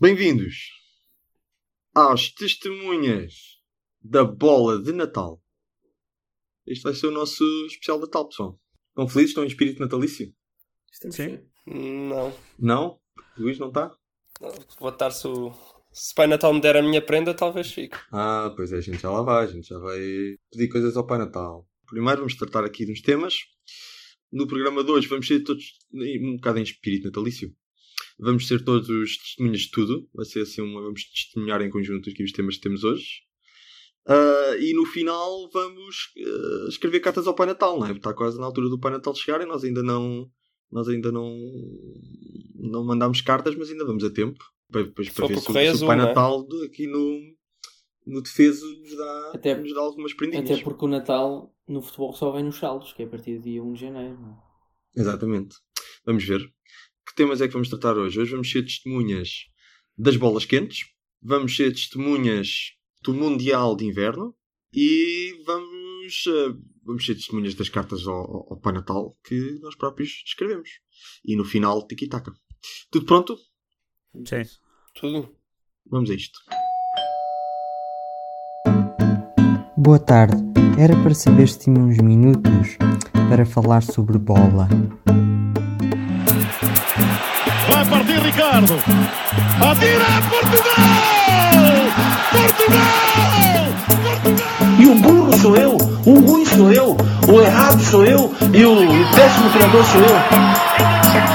Bem-vindos às testemunhas da bola de Natal. Este vai ser o nosso especial de Natal, pessoal. Estão felizes? Estão em espírito natalício? Estamos Sim. Não. Não? Luís não está? Vou estar se o. Se Pai Natal me der a minha prenda, talvez fique. Ah, pois é, a gente já lá vai, a gente já vai pedir coisas ao Pai Natal. Primeiro vamos tratar aqui de uns temas. No programa de hoje vamos ser todos um bocado em espírito natalício. Vamos ser todos testemunhas de tudo. Vai ser assim uma. Vamos testemunhar em conjunto aqui os temas que temos hoje. Ah, e no final vamos ah, escrever cartas ao Pai Natal, não é? Está quase na altura do Pai Natal chegar e nós ainda não. Nós ainda não. Não mandámos cartas, mas ainda vamos a tempo. Para, para for ver se, o- se o Pai é? Natal de- aqui no, no defeso nos dá, Até- nos dá algumas prendinhas. Até porque o Natal no futebol só vem nos saldos, que é a partir do dia 1 de janeiro. não é? Exatamente. Vamos ver. Que temas é que vamos tratar hoje? Hoje vamos ser testemunhas das bolas quentes, vamos ser testemunhas do Mundial de Inverno e vamos, eh, vamos ser testemunhas das cartas ao, ao- ao Pai Natal que nós próprios escrevemos. E no final, tiki-taka. Tudo pronto? Sim. Tudo. Vamos a isto. Boa tarde. Era para saber se tinha uns minutos para falar sobre bola. Partir Ricardo. Atira Portugal! Portugal! Portugal! E o burro sou eu, o ruim sou eu, o errado sou eu e o péssimo treinador sou eu.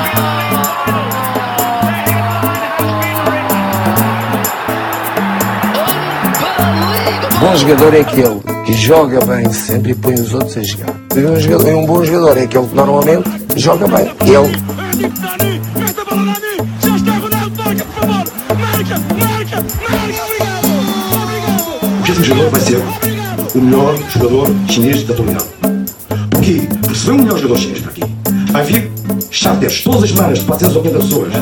Bom jogador é aquele que joga bem sempre e põe os outros a jogar. E um, jogador- um bom jogador é aquele que normalmente joga bem. Ele Obrigado! O próximo jogador vai ser o melhor jogador chinês da atualidade. Porquê? Porque se vem o melhor jogador chinês para aqui, vai vir charters todas as semanas de 480 pessoas.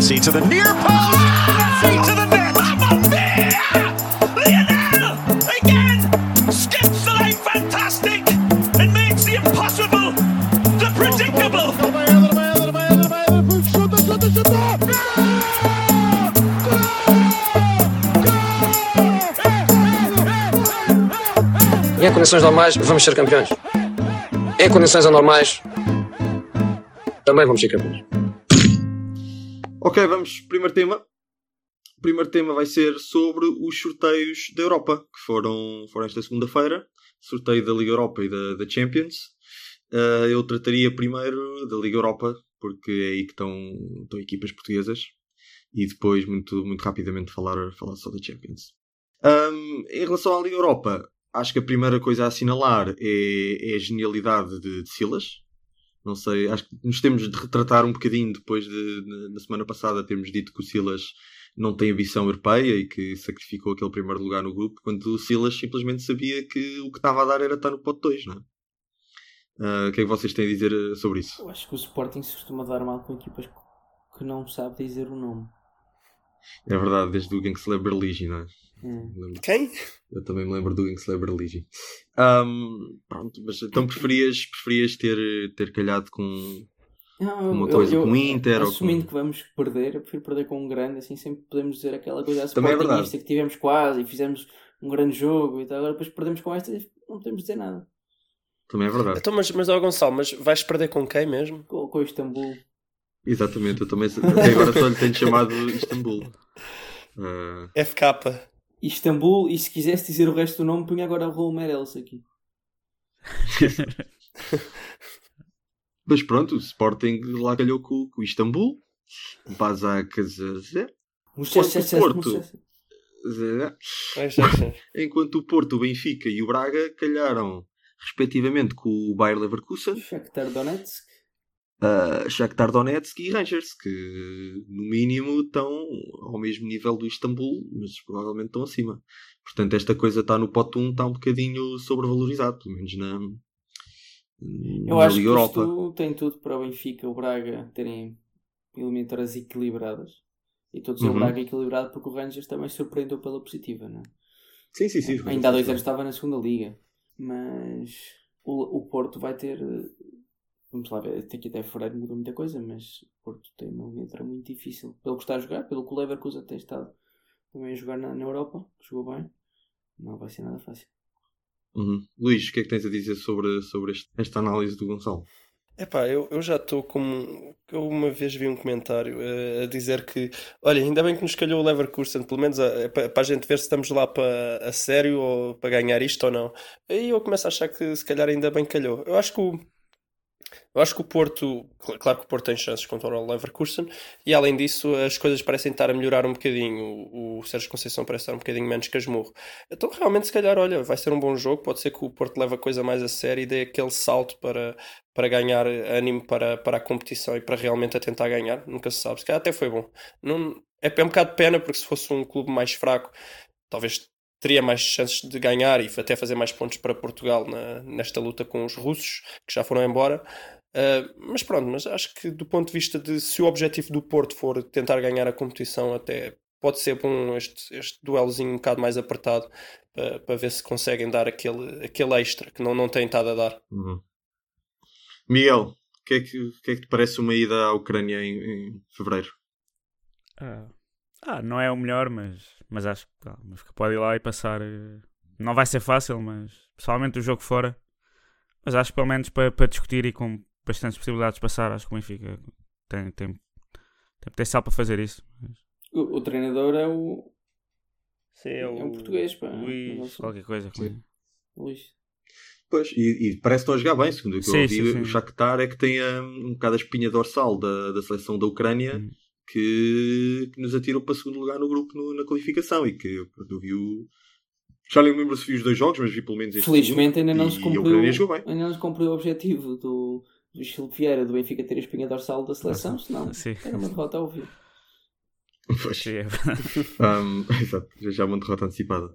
Condições normais vamos ser campeões. Em condições anormais também vamos ser campeões. Ok, vamos. Primeiro tema. O primeiro tema vai ser sobre os sorteios da Europa, que foram, foram esta segunda-feira. Sorteio da Liga Europa e da, da Champions. Ah, eu trataria primeiro da Liga Europa, porque é aí que estão, estão equipas portuguesas. E depois, muito, muito rapidamente, falar, falar só da Champions. Ahm, em relação à Liga Europa, acho que a primeira coisa a assinalar é, é a genialidade de, de Silas. Não sei, acho que nos temos de retratar um bocadinho depois de, na- na semana passada, termos dito que o Silas não tem ambição europeia e que sacrificou aquele primeiro lugar no grupo, quando o Silas simplesmente sabia que o que estava a dar era estar no pote 2, não é? Ah, o que é que vocês têm a dizer eh, sobre isso? Eu acho que o Sporting se costuma dar mal com equipas que não sabe dizer o nome. É verdade, desde o Gangster Berligi, não é? Hum. Quem? Eu também me lembro do Gangster Berligi. Ahm, pronto, mas então preferias, preferias ter, ter calhado com. Não, Uma coisa com o Inter ou Assumindo com- que vamos perder, eu prefiro perder com um grande, assim sempre podemos dizer aquela coisa é sportingista verdade. que tivemos quase e fizemos um grande jogo e tal. Agora depois perdemos com esta e não podemos dizer nada. Também é verdade. Então, mas, mas ó, Gonçalo, mas vais perder com quem mesmo? Com, com o Istambul. Exatamente, eu também até agora só lhe tenho chamado Istambul. Ah, FK. Istambul, e se quisesse dizer o resto do nome, punha agora o Raul Meireles aqui. Mas pronto, o Sporting lá calhou com, com o Istambul. Basak o Porto. sei. Enquanto o Porto, o Benfica e o Braga calharam respectivamente com o Bayer Leverkusen, Shakhtar Donetsk. Uh, Shakhtar Donetsk e Rangers, que no mínimo estão ao mesmo nível do Istambul, mas provavelmente estão acima. Portanto, esta coisa está no pote 1, está um bocadinho sobrevalorizado, pelo menos na, Eu na acho que Liga Europa. isto tem tudo para o Benfica o Braga terem eliminatórias equilibradas. E dizer Uhum. o Braga equilibrado porque o Rangers também surpreendeu pela positiva, não é? Sim, sim, sim. Ainda há dois anos estava na segunda liga. Mas o, o Porto vai ter. Eh, Vamos lá ver, até aqui até fevereiro mudou muita coisa, mas o Porto tem uma letra muito difícil. Pelo que está a jogar, pelo que o Leverkusen tem estado também a jogar na, na Europa, que jogou bem. Não vai ser nada fácil. Uhum. Luís, o que é que tens a dizer sobre, sobre este- esta análise do Gonçalo? Epá, eu, eu já estou como. Eu uma vez vi um comentário eh, a dizer que, olha, ainda bem que nos calhou o Leverkusen, pelo menos para a gente ver se estamos lá para a sério ou para ganhar isto ou não. Aí eu começo a achar que se calhar ainda bem calhou. Eu acho que o, eu acho que o Porto, cl- claro que o Porto tem chances contra o Leverkusen, e além disso as coisas parecem estar a melhorar um bocadinho. O, o Sérgio Conceição parece estar um bocadinho menos casmurro. Então realmente, se calhar, olha, vai ser um bom jogo. Pode ser que o Porto leve a coisa mais a sério e dê aquele salto para, para ganhar ânimo para, para a competição e para realmente a tentar ganhar. Nunca se sabe. Se calhar até foi bom. Não, é, é um bocado de pena porque se fosse um clube mais fraco, talvez teria mais chances de ganhar e até fazer mais pontos para Portugal na- nesta luta com os russos que já foram embora. Uh, mas pronto, mas acho que do ponto de vista de se o objetivo do Porto for tentar ganhar a competição, até pode ser bom este, este duelozinho um bocado mais apertado para, para ver se conseguem dar aquele, aquele extra que não, não têm estado a dar. Uhum. Miguel, o que, é que, que é que te parece uma ida à Ucrânia em, em fevereiro? Ah, ah, não é o melhor, mas, mas acho que, ah, mas que pode ir lá e passar. eh, Não vai ser fácil, mas principalmente o jogo fora. Mas acho que pelo menos para, para discutir e com bastantes possibilidades de passar, acho que o Benfica tem, tem, tem potencial para fazer isso. O, o treinador é o Sim, é um português, pá. Luís, qualquer coisa. Sim. Luís. Pois, e, e parece que estão a jogar bem, segundo o que eu Sim, ouvi. sim, sim. O Shakhtar é que tem hum, um bocado a espinha dorsal da, da seleção da Ucrânia Hum. que, que nos atirou para segundo lugar no grupo no- na qualificação e que eu, eu vi o. Já nem me lembro se vi os dois jogos, mas vi pelo menos este Felizmente ainda não e se a cumpriu Ucrânia jogou bem. ainda não se cumpriu o objetivo do, do Chico Vieira do Benfica ter a espinha dorsal da seleção, senão Sim. era uma derrota a ouvir. Pois. Sim, é Um, exato, já- já uma derrota antecipada.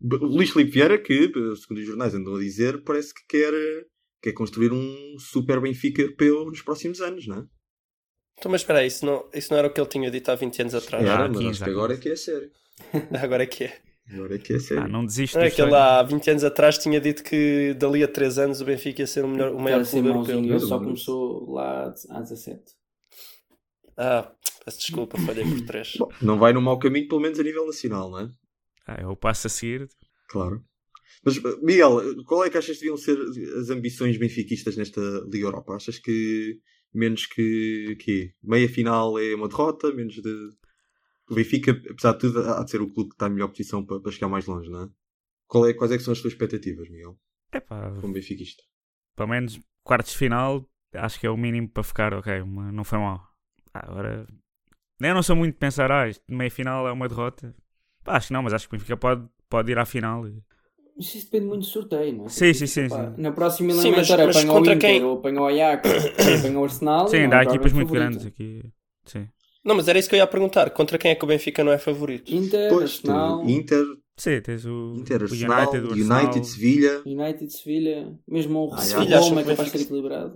Luís Filipe Vieira, que, segundo os jornais andam a dizer, parece que quer, quer construir um super Benfica europeu nos próximos anos, não é? Então, mas espera aí, isso não, isso não era o que ele tinha dito há 20 anos atrás. Era, há mas 15, acho que agora é 15. que é sério. Agora é que é. Agora é que é sério. Ah, não desiste Não é que ele há 20 anos atrás tinha dito que dali a 3 anos o Benfica ia ser o, melhor, o maior ser clube europeu. ele só começou lá há 17. Ah, peço desculpa, falhei por 3. Bom, não vai no mau caminho, pelo menos a nível nacional, não é? Ah, é o passo a seguir. Claro. Mas, Miguel, qual é que achas que deviam ser as ambições benfiquistas nesta Liga Europa? Achas que menos que, que meia final é uma derrota? Menos de. O Benfica, apesar de tudo, há de ser o clube que está em melhor posição para, para chegar mais longe, não é? Qual é? Quais é que são as tuas expectativas, Miguel, Epá, como benfiquista? pelo menos quartos de final, acho que é o mínimo para ficar, ok, uma- não foi mal. Ah, agora, eu não sou muito de pensar, ah, isto meia final é uma derrota. Pá, acho que não, mas acho que o Benfica pode, pode ir à final. Mas isso depende muito do sorteio, não é? Sim, sim, sim, Pá, sim. Na próxima mas apanha o Inter, quem- ou apanha o Ajax, ou apanha o Arsenal. Sim, não ainda há é equipas muito grandes aqui. Sim. Não, mas era isso que eu ia perguntar. Contra quem é que o Benfica não é favorito? Inter, Pois, Arsenal, Inter, Sim, tens o, Inter Arsenal, United, o United, Arsenal. Sevilha. United, Sevilha, mesmo o Ah, Sevilha, Roma é capaz de ser equilibrado.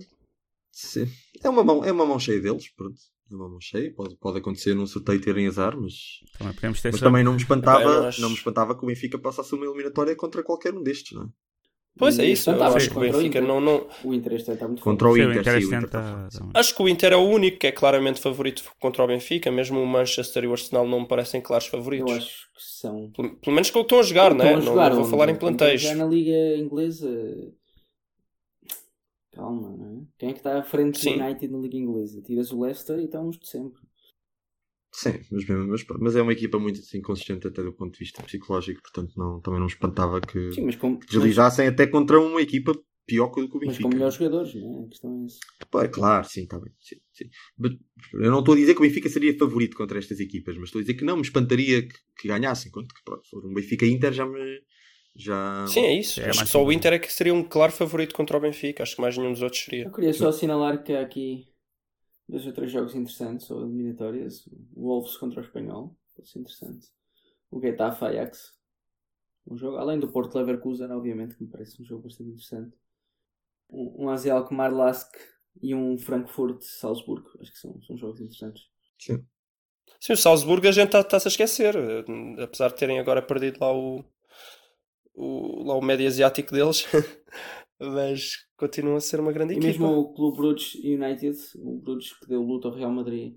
Sim. É uma mão, é uma mão cheia deles, pronto. É uma mão cheia. Pode, pode acontecer num sorteio terem azar, mas, Também mas também não me espantava, não acho- não me espantava que o Benfica passasse uma eliminatória contra qualquer um destes, não é? Pois é isso. Eu acho que o Benfica não, não. O Inter este ano está muito Contra o Sim, Inter, sim, o Inter está tá- Acho que o Inter é o único que é claramente favorito contra o Benfica. Mesmo o Manchester e o Arsenal não me parecem claros favoritos. Eu acho que são. Pelo, pelo menos que estão a jogar, Estão né? a Não, jogar, não vou falar em Estão plantéis. jogar na Liga Inglesa. Calma, não é? Quem é que está à frente do. United na Liga Inglesa? Tiras o Leicester e estamos de sempre. Sim, mas, mesmo, mas, mas é uma equipa muito assim, consistente até do ponto de vista psicológico, portanto não, também não me espantava que, Sim, mas com, que deslizassem até contra uma equipa pior que o o mas, mas Benfica. com melhores jogadores, não é? A questão é essa. É claro, sim, está bem. Sim, sim. Mas Eu não estou a dizer que o Benfica seria favorito contra estas equipas, mas estou a dizer que não me espantaria que, que ganhassem. Quanto que pronto, for um Benfica Inter já me. Já... Sim, é isso. É acho que só o. Inter é que seria um claro favorito contra o Benfica. Acho que mais nenhum dos outros seria. Eu queria só assinalar que há aqui dois ou três jogos interessantes ou eliminatórias. O Wolves contra o Espanhol, pode ser interessante. O Getafe Ajax, um jogo, além do Porto Leverkusen, obviamente, que me parece um jogo bastante interessante. Um, um AZ Alkmaar Lask e um Frankfurt Salzburgo, acho que são, são jogos interessantes. Sim. Sim, o Salzburgo a gente está-se a esquecer. eh, Apesar de terem agora perdido lá o, o, lá o médio asiático deles. Mas continua a ser uma grande E equipa. mesmo o Clube Bruges United, o Bruges que deu luta ao Real Madrid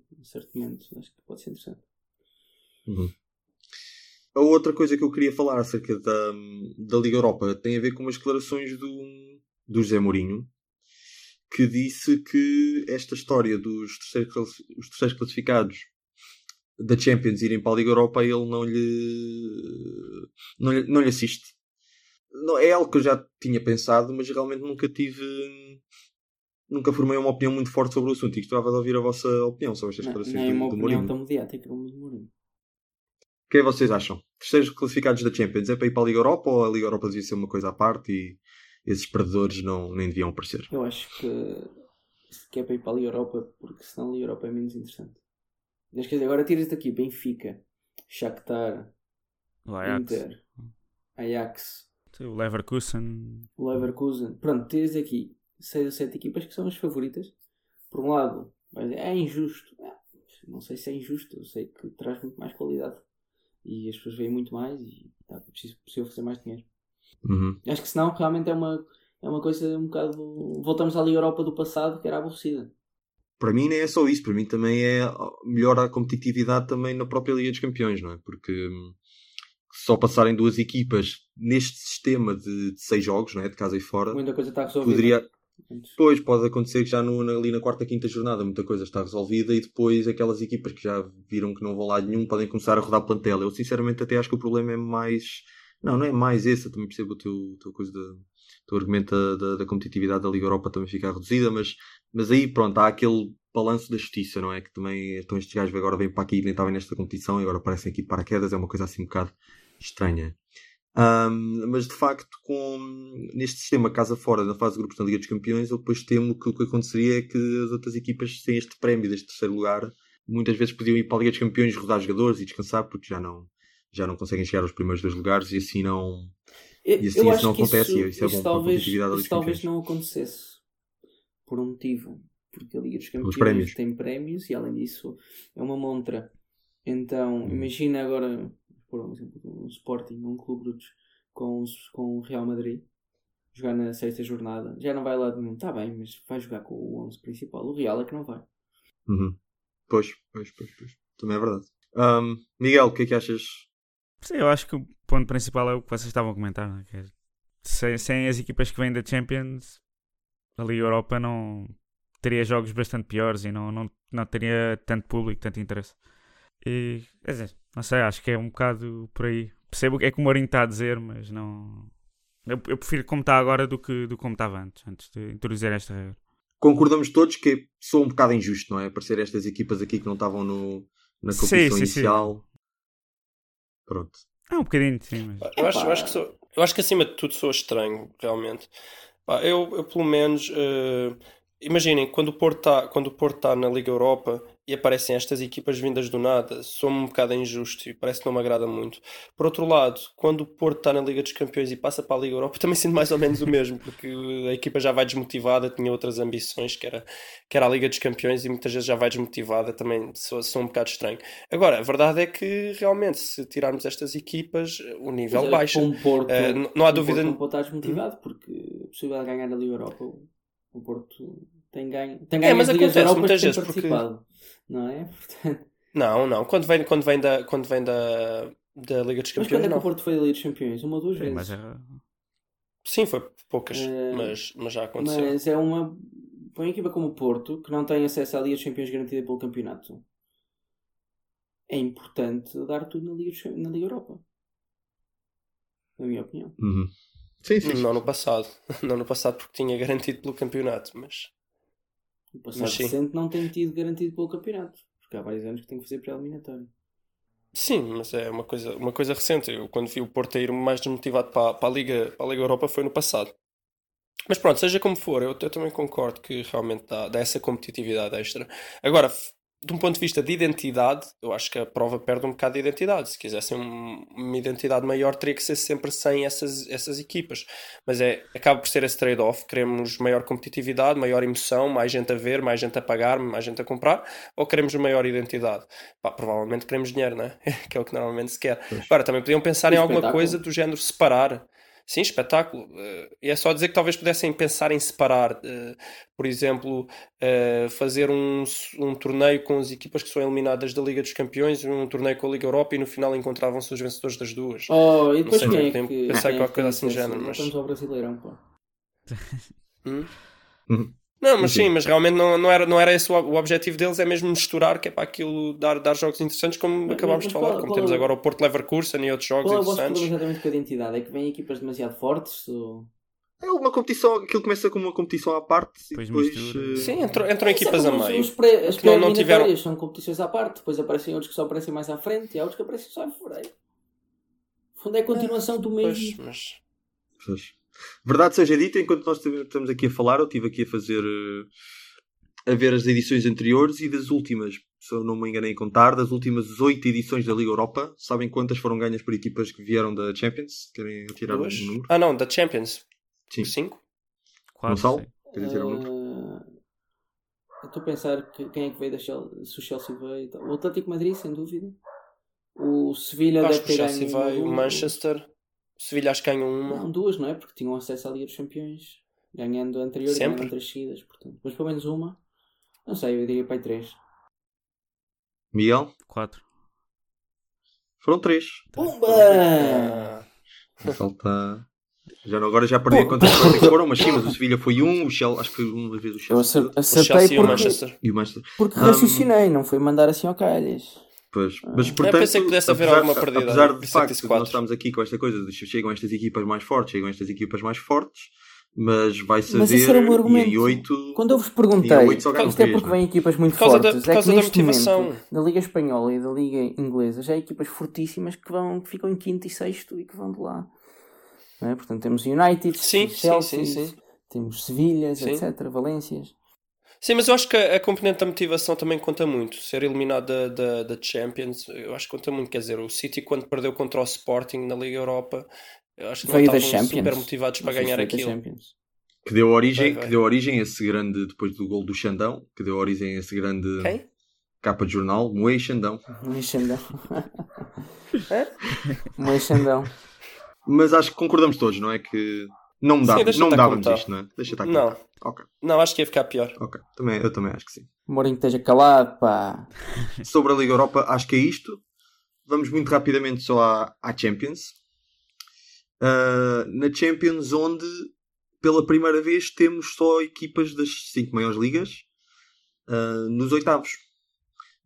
momento, acho que pode ser interessante. Uhum. a outra coisa que eu queria falar acerca da, da Liga Europa tem a ver com umas declarações do, do José Mourinho, que disse que esta história dos terceiros, os terceiros classificados da Champions irem para a Liga Europa ele não lhe, não lhe, não lhe assiste. Não, é algo que eu já tinha pensado, mas realmente nunca tive. Nunca formei uma opinião muito forte sobre o assunto e gostava de ouvir a vossa opinião sobre estas declarações do, uma do opinião Mourinho. tão mediática como a do Mourinho. O que é que vocês acham? Terceiros classificados da Champions é para ir para a Liga Europa ou a Liga Europa devia ser uma coisa à parte e esses perdedores não, nem deviam aparecer? Eu acho que que é para ir para a Liga Europa, porque senão a Liga Europa é menos interessante. Mas quer dizer, agora tiras daqui Benfica, Shakhtar, O Ajax, Inter, Ajax, o Leverkusen. o Leverkusen. Pronto, tiras aqui 6 ou 7 equipas que são as favoritas. Por um lado, é injusto. Ah, Não sei se é injusto, eu sei que traz muito mais qualidade. E as pessoas veem muito mais e dá preciso possível fazer mais dinheiro. Uhum. Acho que senão realmente é uma, é uma coisa um bocado. Voltamos à Liga Europa do passado que era aborrecida. Para mim nem é só isso, para mim também é melhor a competitividade também na própria Liga dos Campeões, não é? Porque hum, só passarem duas equipas neste sistema de, de seis jogos, não é? De casa e fora, Muita coisa está resolvida. poderia. Depois pode acontecer que já no, ali na quarta, quinta jornada muita coisa está resolvida e depois aquelas equipas que já viram que não vão lá nenhum podem começar a rodar plantel. Eu sinceramente até acho que o problema é mais. Não, não é mais esse, eu também percebo o teu, teu coisa o teu argumento da, da, da competitividade da Liga Europa também ficar reduzida, mas, mas aí pronto, há aquele balanço da justiça, não é? Que também estão estes gajos agora vêm para aqui e nem estavam nesta competição e agora aparecem aqui de paraquedas, é uma coisa assim um bocado estranha. Ahm, mas de facto, com, neste sistema casa fora na fase de grupos da Liga dos Campeões, eu depois temo que o que aconteceria é que as outras equipas, sem este prémio deste terceiro lugar, muitas vezes podiam ir para a Liga dos Campeões rodar jogadores e descansar porque já não, já não conseguem chegar aos primeiros dois lugares e assim não. Eu, E assim eu isso não acontece isso, isso é bom para a talvez, da Liga isso talvez não acontecesse por um motivo. Porque a Liga dos Campeões prémios. tem prémios e além disso é uma montra. Então, Hum. imagina agora, por um exemplo, um Sporting, um clube brutos com, os- com o Real Madrid, jogar na sexta jornada, já não vai lá de nenhum, está bem, mas vai jogar com o 11 principal. O Real é que não vai. Uhum. Pois, pois, pois, pois. Também é verdade. Ahm, Miguel, o que é que achas? Sim, eu acho que o ponto principal é o que vocês estavam a comentar, não é? Que é, sem, sem as equipas que vêm da Champions, a Liga Europa não teria jogos bastante piores e não, não, não teria tanto público, tanto interesse. E, quer dizer, não sei, acho que é um bocado por aí. Percebo o que é que o Mourinho está a dizer, mas não. Eu, eu prefiro como está agora do que, do como estava antes, antes de introduzir esta regra. Concordamos todos que sou um bocado injusto, não é? Aparecer estas equipas aqui que não estavam no, na Sim, competição sim, sim. inicial. Pronto. Ah, um bocadinho, sim, mas. Eu acho, eu, acho que sou- eu acho que acima de tudo sou estranho, realmente. Eu, eu pelo menos eh, imaginem, quando o Porto está quando o Porto tá na Liga Europa e aparecem estas equipas vindas do nada, sou-me um bocado injusto e parece que não me agrada muito. Por outro lado, quando o Porto está na Liga dos Campeões e passa para a Liga Europa, também sinto mais ou menos o mesmo, porque a equipa já vai desmotivada, tinha outras ambições, que era, que era a Liga dos Campeões, e muitas vezes já vai desmotivada, também sou, sou um bocado estranho. Agora, a verdade é que realmente, se tirarmos estas equipas, o nível eh, baixa. o Porto, n- não há o dúvida- Porto não pode estar desmotivado porque a possibilidade de ganhar a Liga Europa, o Porto tem ganho, tem ganho É, mas acontece Europa muitas vezes, porque- participado. Não é? Portanto, Não, não. Quando vem, quando vem, da, quando vem da, da Liga dos mas Campeões, quando é que o. Porto foi a Liga dos Campeões? Uma ou duas vezes. mas é- Sim, foi poucas, Eh, mas, mas já aconteceu. Mas é uma, uma equipa como o Porto, que não tem acesso à Liga dos Campeões garantida pelo campeonato, é importante dar tudo na Liga, dos na Liga Europa. Na minha opinião. Uhum. Sim, sim. Não no passado. Não no passado porque tinha garantido pelo campeonato, mas... O passado Mas recente não tem tido garantido pelo campeonato. Porque há vários anos que tem que fazer pré-eliminatório. Sim, mas é uma coisa, uma coisa recente. Eu quando vi o Porto a ir mais desmotivado para, para, a Liga, para a Liga Europa foi no passado. Mas pronto, seja como for, eu, eu também concordo que realmente dá, dá essa competitividade extra. Agora, de um ponto de vista de identidade, eu acho que a prova perde um bocado de identidade. Se quisessem um- uma identidade maior, teria que ser sempre sem essas, essas equipas. Mas é, acaba por ser esse trade-off. Queremos maior competitividade, maior emoção, mais gente a ver, mais gente a pagar, mais gente a comprar, ou queremos maior identidade? Pá, provavelmente queremos dinheiro, né? que é o que normalmente se quer. Agora, também podiam pensar em alguma coisa do género separar. Sim, espetáculo. Eh, E é só dizer que talvez pudessem pensar em separar, eh, por exemplo, eh, fazer um, um torneio com as equipas que são eliminadas da Liga dos Campeões, um torneio com a Liga Europa e no final encontravam-se os vencedores das duas. Oh, e depois sei, quem é tenho que. pensar quem em é qualquer que coisa assim do género, mas- Estamos ao Brasileirão, pô. Hum? Não, mas Sim. sim, mas realmente não, não, era, não era esse o, o objetivo deles, é mesmo misturar, que é para aquilo dar, dar jogos interessantes, como Mas- acabámos mas de falar, qual- como qual temos é o- agora o Porto Leverkusen e outros jogos Qual é o vosso interessantes. problema exatamente com a identidade? É que vêm equipas demasiado fortes? Ou... É uma competição, aquilo começa como uma competição à parte e Depois eh, Sim, entram, entram é equipas a meio. os pré- As Que não- tiveram- são competições à parte, depois aparecem outros que só aparecem mais à frente e há outros que aparecem só em fevereiro. No fundo é a continuação do Pois, mesmo. mas... Pois. Verdade seja dita, enquanto nós estamos aqui a falar, eu estive aqui a fazer. eh, a ver as edições anteriores e das últimas, se eu não me enganei em contar, das últimas oito edições da Liga Europa, sabem quantas foram ganhas por equipas que vieram da Champions? Querem tirar um número? Ah não, da Champions. Sim. Cinco? Quatro, Gonçalo? Querem tirar um número? Estou a pensar que, quem é que veio da Chelsea, se o Chelsea veio. e tal. O Atlético Madrid, sem dúvida. O Sevilha deve ter ganho. o. Manchester. O Sevilha acho que ganham uma. Não, duas, não é? Porque tinham acesso à Liga dos Campeões, ganhando a anterior Sempre. e ganhando três seguidas. Portanto, mas pelo menos uma. Não sei, eu diria para aí três. Miguel? Quatro. Foram três. Pumba! Ah, Falta. Já não, agora já perdi a conta de quantas é que foram, mas sim, mas o Sevilha foi um, o Chelsea, acho que foi uma vez o Eu Chelsea acer- o acertei Chelsea e o porque, Manchester. e o Manchester. porque Um, raciocinei, não foi mandar assim ao calhas. Pois, mas Eu portanto, pensei que pudesse haver apesar, alguma perdida, apesar de é facto que nós estamos aqui com esta coisa, de chegam estas equipas mais fortes, chegam estas equipas mais fortes, mas vai-se Mas ver esse era o meu e argumento. em oito Quando eu vos e perguntei, isto é porque é? vêm equipas muito Por causa da- fortes. é que da neste motivação. momento, da Liga Espanhola e da Liga Inglesa, já há equipas fortíssimas que, vão, que ficam em quinto e sexto e que vão de lá. É? Portanto, temos United, Sim, Chelsea, sim, sim. temos Sevilhas, Sim. etc., Valências. Sim, mas eu acho que a, a componente da motivação também conta muito. Ser eliminado da, da, da Champions, eu acho que conta muito. Quer dizer, o City, quando perdeu contra o Sporting na Liga Europa, eu acho que Veio não estavam Champions. super motivados para ganhar aquilo. Que deu origem, Vai, vai. que deu origem a esse grande, depois do gol do Xandão, que deu origem a esse grande Quem? capa de jornal, Moe Xandão. Um Xandão. Um Xandão. Mas acho que concordamos todos, não é? Que não, Sim, dava, deixa não dávamos tá. isto, não é? Deixa estar aqui. Não, Ok, não, acho que ia ficar pior. ok. Também, eu também acho que sim. Mourinho esteja calado, pá. Sobre a Liga Europa, acho que é isto. Vamos muito rapidamente só à, à Champions. Ah, na Champions, onde pela primeira vez temos só equipas das cinco maiores ligas ah, nos oitavos.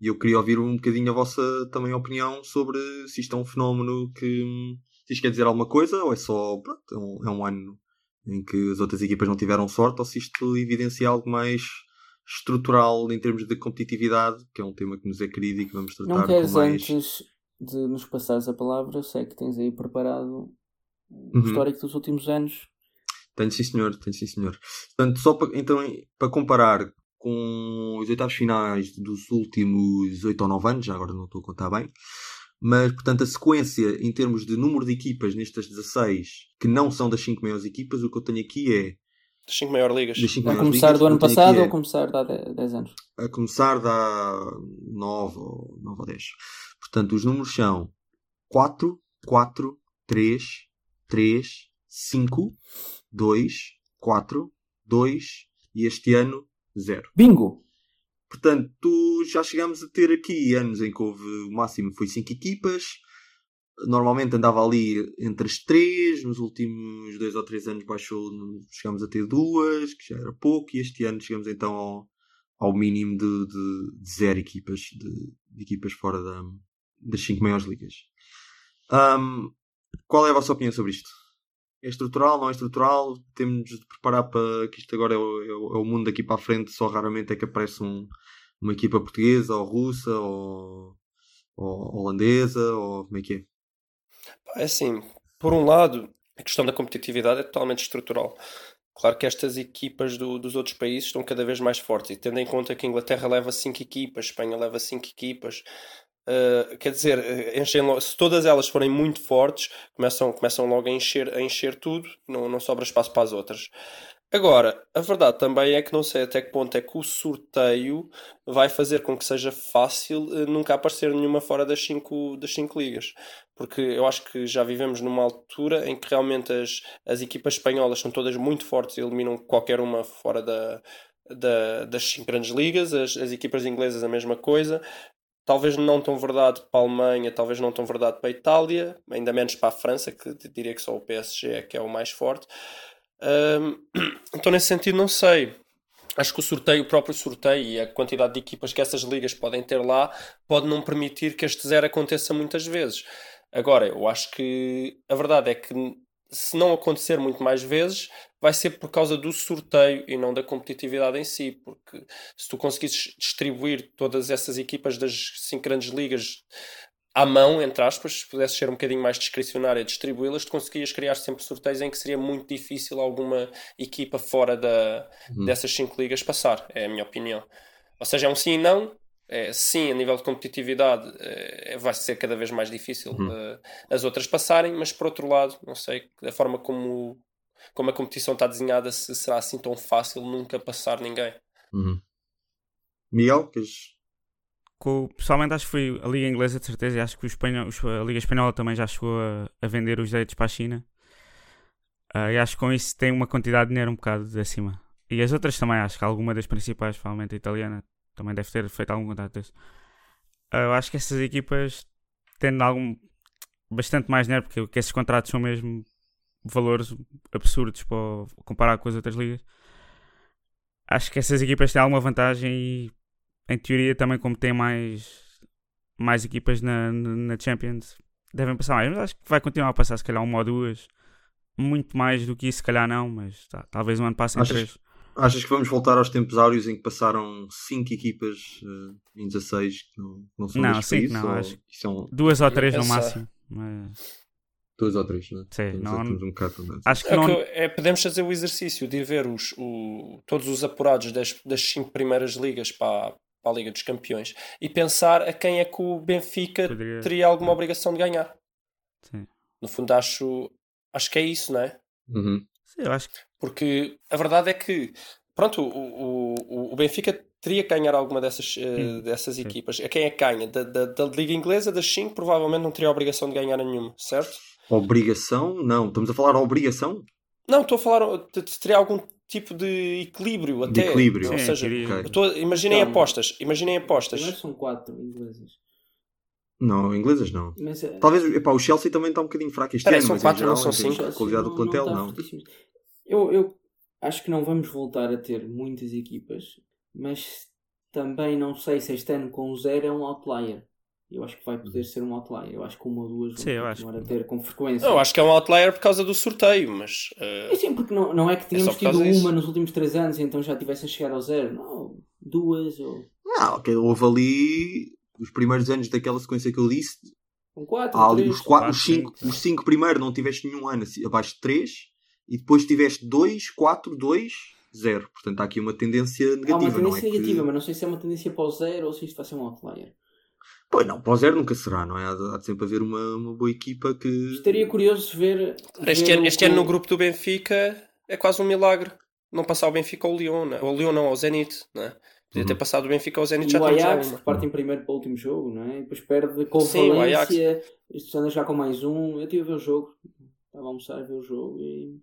E eu queria ouvir um bocadinho a vossa também opinião sobre se isto é um fenómeno que se isto quer dizer alguma coisa ou é só pronto, é, um, é um ano em que as outras equipas não tiveram sorte ou se isto evidencia algo mais estrutural em termos de competitividade, que é um tema que nos é querido e que vamos tratar Não queres com mais. antes de nos passares a palavra, eu sei que tens aí preparado o Uhum. histórico dos últimos anos. Tenho sim senhor, tenho sim senhor. Portanto, só para, então, para comparar com os oitavos finais dos últimos 8 ou 9 anos, já agora não estou a contar bem, mas portanto a sequência em termos de número de equipas nestas 16 que não são das 5 maiores equipas, o que eu tenho aqui é Das 5 maiores ligas. das 5 A maiores começar ligas, do ano passado aqui ou é- a começar de há 10 anos? a começar da 9 ou 9 ou 10. Portanto, os números são 4, 4, 3, 3, 5, 2, 4, 2 e este ano 0. Bingo! Portanto, já chegamos a ter aqui anos em que houve o máximo foi 5 equipas. Normalmente andava ali entre as 3, nos últimos 2 ou 3 anos baixou, chegamos a ter duas, que já era pouco, e este ano chegamos então ao, ao mínimo de, de, de zero equipas, de, de equipas fora da, das 5 maiores ligas. Ahm, qual é a vossa opinião sobre isto? É estrutural, não é estrutural? Temos de preparar para que isto agora é o, é o- é o mundo daqui para a frente, só raramente é que aparece um- uma equipa portuguesa ou russa ou, ou holandesa ou como é que é? É assim, por um lado, a questão da competitividade é totalmente estrutural. Claro que estas equipas do- dos outros países estão cada vez mais fortes e tendo em conta que a Inglaterra leva 5 equipas, Espanha leva 5 equipas, eh, quer dizer, eh, enchem lo- se todas elas forem muito fortes, começam, começam logo a encher, a encher tudo, não, não sobra espaço para as outras. Agora, a verdade também é que não sei até que ponto é que o sorteio vai fazer com que seja fácil eh, nunca aparecer nenhuma fora das cinco, das cinco ligas. Porque eu acho que já vivemos numa altura em que realmente as, as equipas espanholas são todas muito fortes e eliminam qualquer uma fora da, da, das grandes ligas, as, as equipas inglesas a mesma coisa. Talvez não tão verdade para a Alemanha, talvez não tão verdade para a Itália, ainda menos para a França, que diria que só o PSG é que é o mais forte. Um, então, nesse sentido, não sei. Acho que o sorteio, o próprio sorteio e a quantidade de equipas que essas ligas podem ter lá pode não permitir que este zero aconteça muitas vezes. Agora, eu acho que a verdade é que se não acontecer muito mais vezes, vai ser por causa do sorteio e não da competitividade em si, porque se tu conseguisses distribuir todas essas equipas das cinco grandes ligas à mão, entre aspas, se pudesse ser um bocadinho mais discricionária a distribuí-las, tu conseguias criar sempre sorteios em que seria muito difícil alguma equipa fora da, Hum. dessas cinco ligas passar, é a minha opinião. Ou seja, é um sim e não. É, sim, a nível de competitividade é, vai ser cada vez mais difícil Uhum. eh, as outras passarem, mas por outro lado, não sei, da forma como, como a competição está desenhada, se será assim tão fácil nunca passar ninguém. Uhum. Miguel, queres... Pessoalmente acho que foi a Liga Inglesa de certeza e acho que o espanhol, a Liga Espanhola também já chegou a, a vender os direitos para a China. Ah, e acho que com isso tem uma quantidade de dinheiro um bocado acima. E as outras também, acho que alguma das principais, provavelmente a italiana, também deve ter feito algum contrato desse. Ah, eu acho que essas equipas tendo algum bastante mais dinheiro, porque que esses contratos são mesmo valores absurdos para comparar com as outras ligas. Acho que essas equipas têm alguma vantagem e em teoria também como tem mais mais equipas na, na na Champions devem passar mais, mas acho que vai continuar a passar se calhar uma ou duas muito mais do que isso se calhar não, mas tá, talvez um ano passe em Achas- três Achas que vamos voltar aos tempos áureos em que passaram 5 equipas eh, em 16 que não, não são Não, destes cinco países? não, ou acho- são duas ou três no Pensar. máximo mas dois ou três, né? Sim, não- estamos um bocado também. acho que É não que é, podemos fazer o exercício de ver os, o- todos os apurados das, das cinco primeiras ligas para, para a Liga dos Campeões e pensar a quem é que o Benfica Poderia- teria alguma obrigação de ganhar. sim. No fundo, acho, acho que é isso, não é? Uhum. Sim, eu acho que Porque a verdade é que, pronto, o, o, o- Benfica teria que ganhar alguma dessas, Sim, dessas equipas. A quem é que ganha? Da, da, da Liga Inglesa, das 5, provavelmente não teria a obrigação de ganhar nenhuma, certo? Obrigação? Não, estamos a falar de obrigação? Não, estou a falar, de- de- teria algum tipo de equilíbrio De até. equilíbrio. Ou Sim, seja, queria- imaginem Calma. apostas, imaginem apostas. Primeiro são quatro inglesas. Não, inglesas não. Mas, eh, Talvez, epá, o Chelsea também está um bocadinho fraco este Peraí, ano, são mas quatro, geral, não são cinco? de qualidade do plantel, está não. Eu, eu acho que não vamos voltar a ter muitas equipas, mas também não sei se este ano com o zero é um outlier. Eu acho que vai poder ser um outlier. Eu acho que uma ou duas Sim, eu vão acho continuar a que- ter com frequência. Eu acho que é um outlier por causa do sorteio, mas. eh, É sim, porque não, não é que tínhamos só por causa tido disso. uma nos últimos três anos e então já tivessem chegado ao zero. Não, duas ou Ah, ok, houve ali os primeiros anos daquela sequência que eu disse. com quatro, Há ali três. os, quatro, quatro, os, cinco, cinco. os cinco primeiros não tiveste nenhum ano assim, abaixo de 3 e depois tiveste 2, 4, 2, 0. Portanto, há aqui uma tendência Há negativa. uma tendência não é negativa, que... mas não sei se é uma tendência para o zero ou se isto vai ser um outlier. Pois não, para o 0 nunca será, não é? Há de, há de sempre haver uma, uma boa equipa que. Estaria curioso de ver. Este, ver ano, este ano no grupo do Benfica é quase um milagre. Não passar o Benfica ao Lyon, né? ou o Lyon não, ao Zenit. Né? Podia ter Uhum. passado o Benfica ao Zenit E já o temos Ajax uma. que parte em primeiro para o último jogo, não é? E depois perde com Sim, o Valência. Este anda já com mais um. Eu estive a ver o jogo, estava a almoçar a ver o jogo e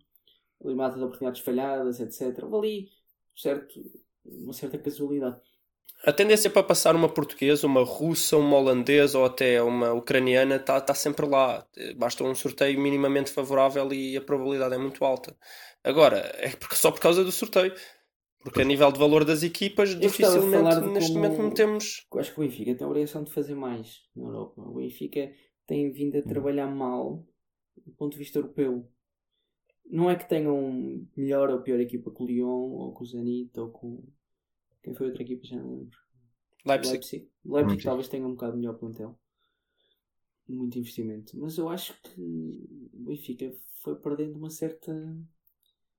ali mata de oportunidades falhadas, etc. Houve ali certo, uma certa casualidade. A tendência para passar uma portuguesa, uma russa, uma holandesa ou até uma ucraniana está tá sempre lá. Basta um sorteio minimamente favorável e a probabilidade é muito alta. Agora, é porque- só por causa do sorteio. Porque a nível de valor das equipas, falar dificilmente de neste como- momento não temos. Eu acho que o Benfica tem a obrigação de fazer mais na Europa. O Benfica tem vindo a trabalhar mal do ponto de vista europeu. Não é que tenham melhor ou pior equipa que o Lyon, ou com o Zenit, ou com. Quem foi outra equipa? Já não lembro. Leipzig. Leipzig. Leipzig Leipzig. talvez tenha um bocado melhor plantel. Muito investimento. Mas eu acho que o Benfica foi perdendo uma certa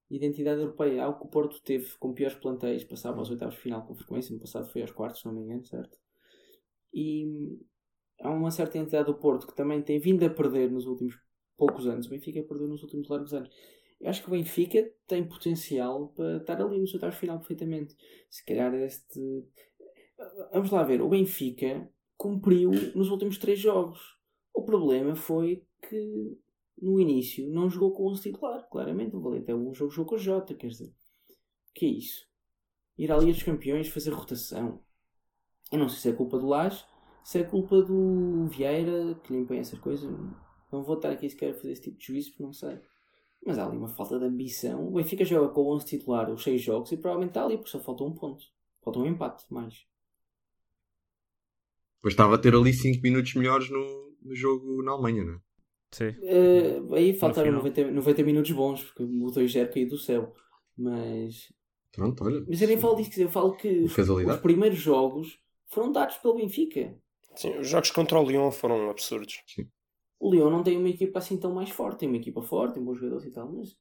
identidade europeia. Algo que o Porto teve com piores plantéis, passava aos oitavos de final com frequência. No passado foi aos quartos, se não me engano, certo? E há uma certa identidade do Porto que também tem vindo a perder nos últimos poucos anos. O Benfica perdeu nos últimos largos anos. Eu acho que o Benfica tem potencial para estar ali nos oitavos de final perfeitamente. Se calhar este. Vamos lá ver, o Benfica cumpriu nos últimos três jogos. O problema foi que no início não jogou com o 11 titular, claramente. O Valente é um jogo jogou com o Jota, quer dizer. Que é isso? Ir à Liga dos Campeões fazer rotação. Eu não sei se é culpa do Lage, se é culpa do Vieira que lhe impõe essas coisas. Não vou estar aqui sequer a fazer esse tipo de juízo porque não sei. Mas há ali uma falta de ambição. O Benfica joga com o 11 titular os 6 jogos e provavelmente está ali porque só falta um ponto. Falta um empate mais. Depois estava a ter ali 5 minutos melhores no, no jogo na Alemanha, não é? Sim. Eh, aí faltaram final. 90, 90 minutos bons porque o 2-0 caiu do céu. Mas Pronto, olha. Mas eu nem falo disso, eu falo que os, os primeiros jogos foram dados pelo Benfica. Sim, os jogos contra o Lyon foram absurdos. O Leão não tem uma equipa assim tão mais forte, tem uma equipa forte, tem bons jogadores e tal, mas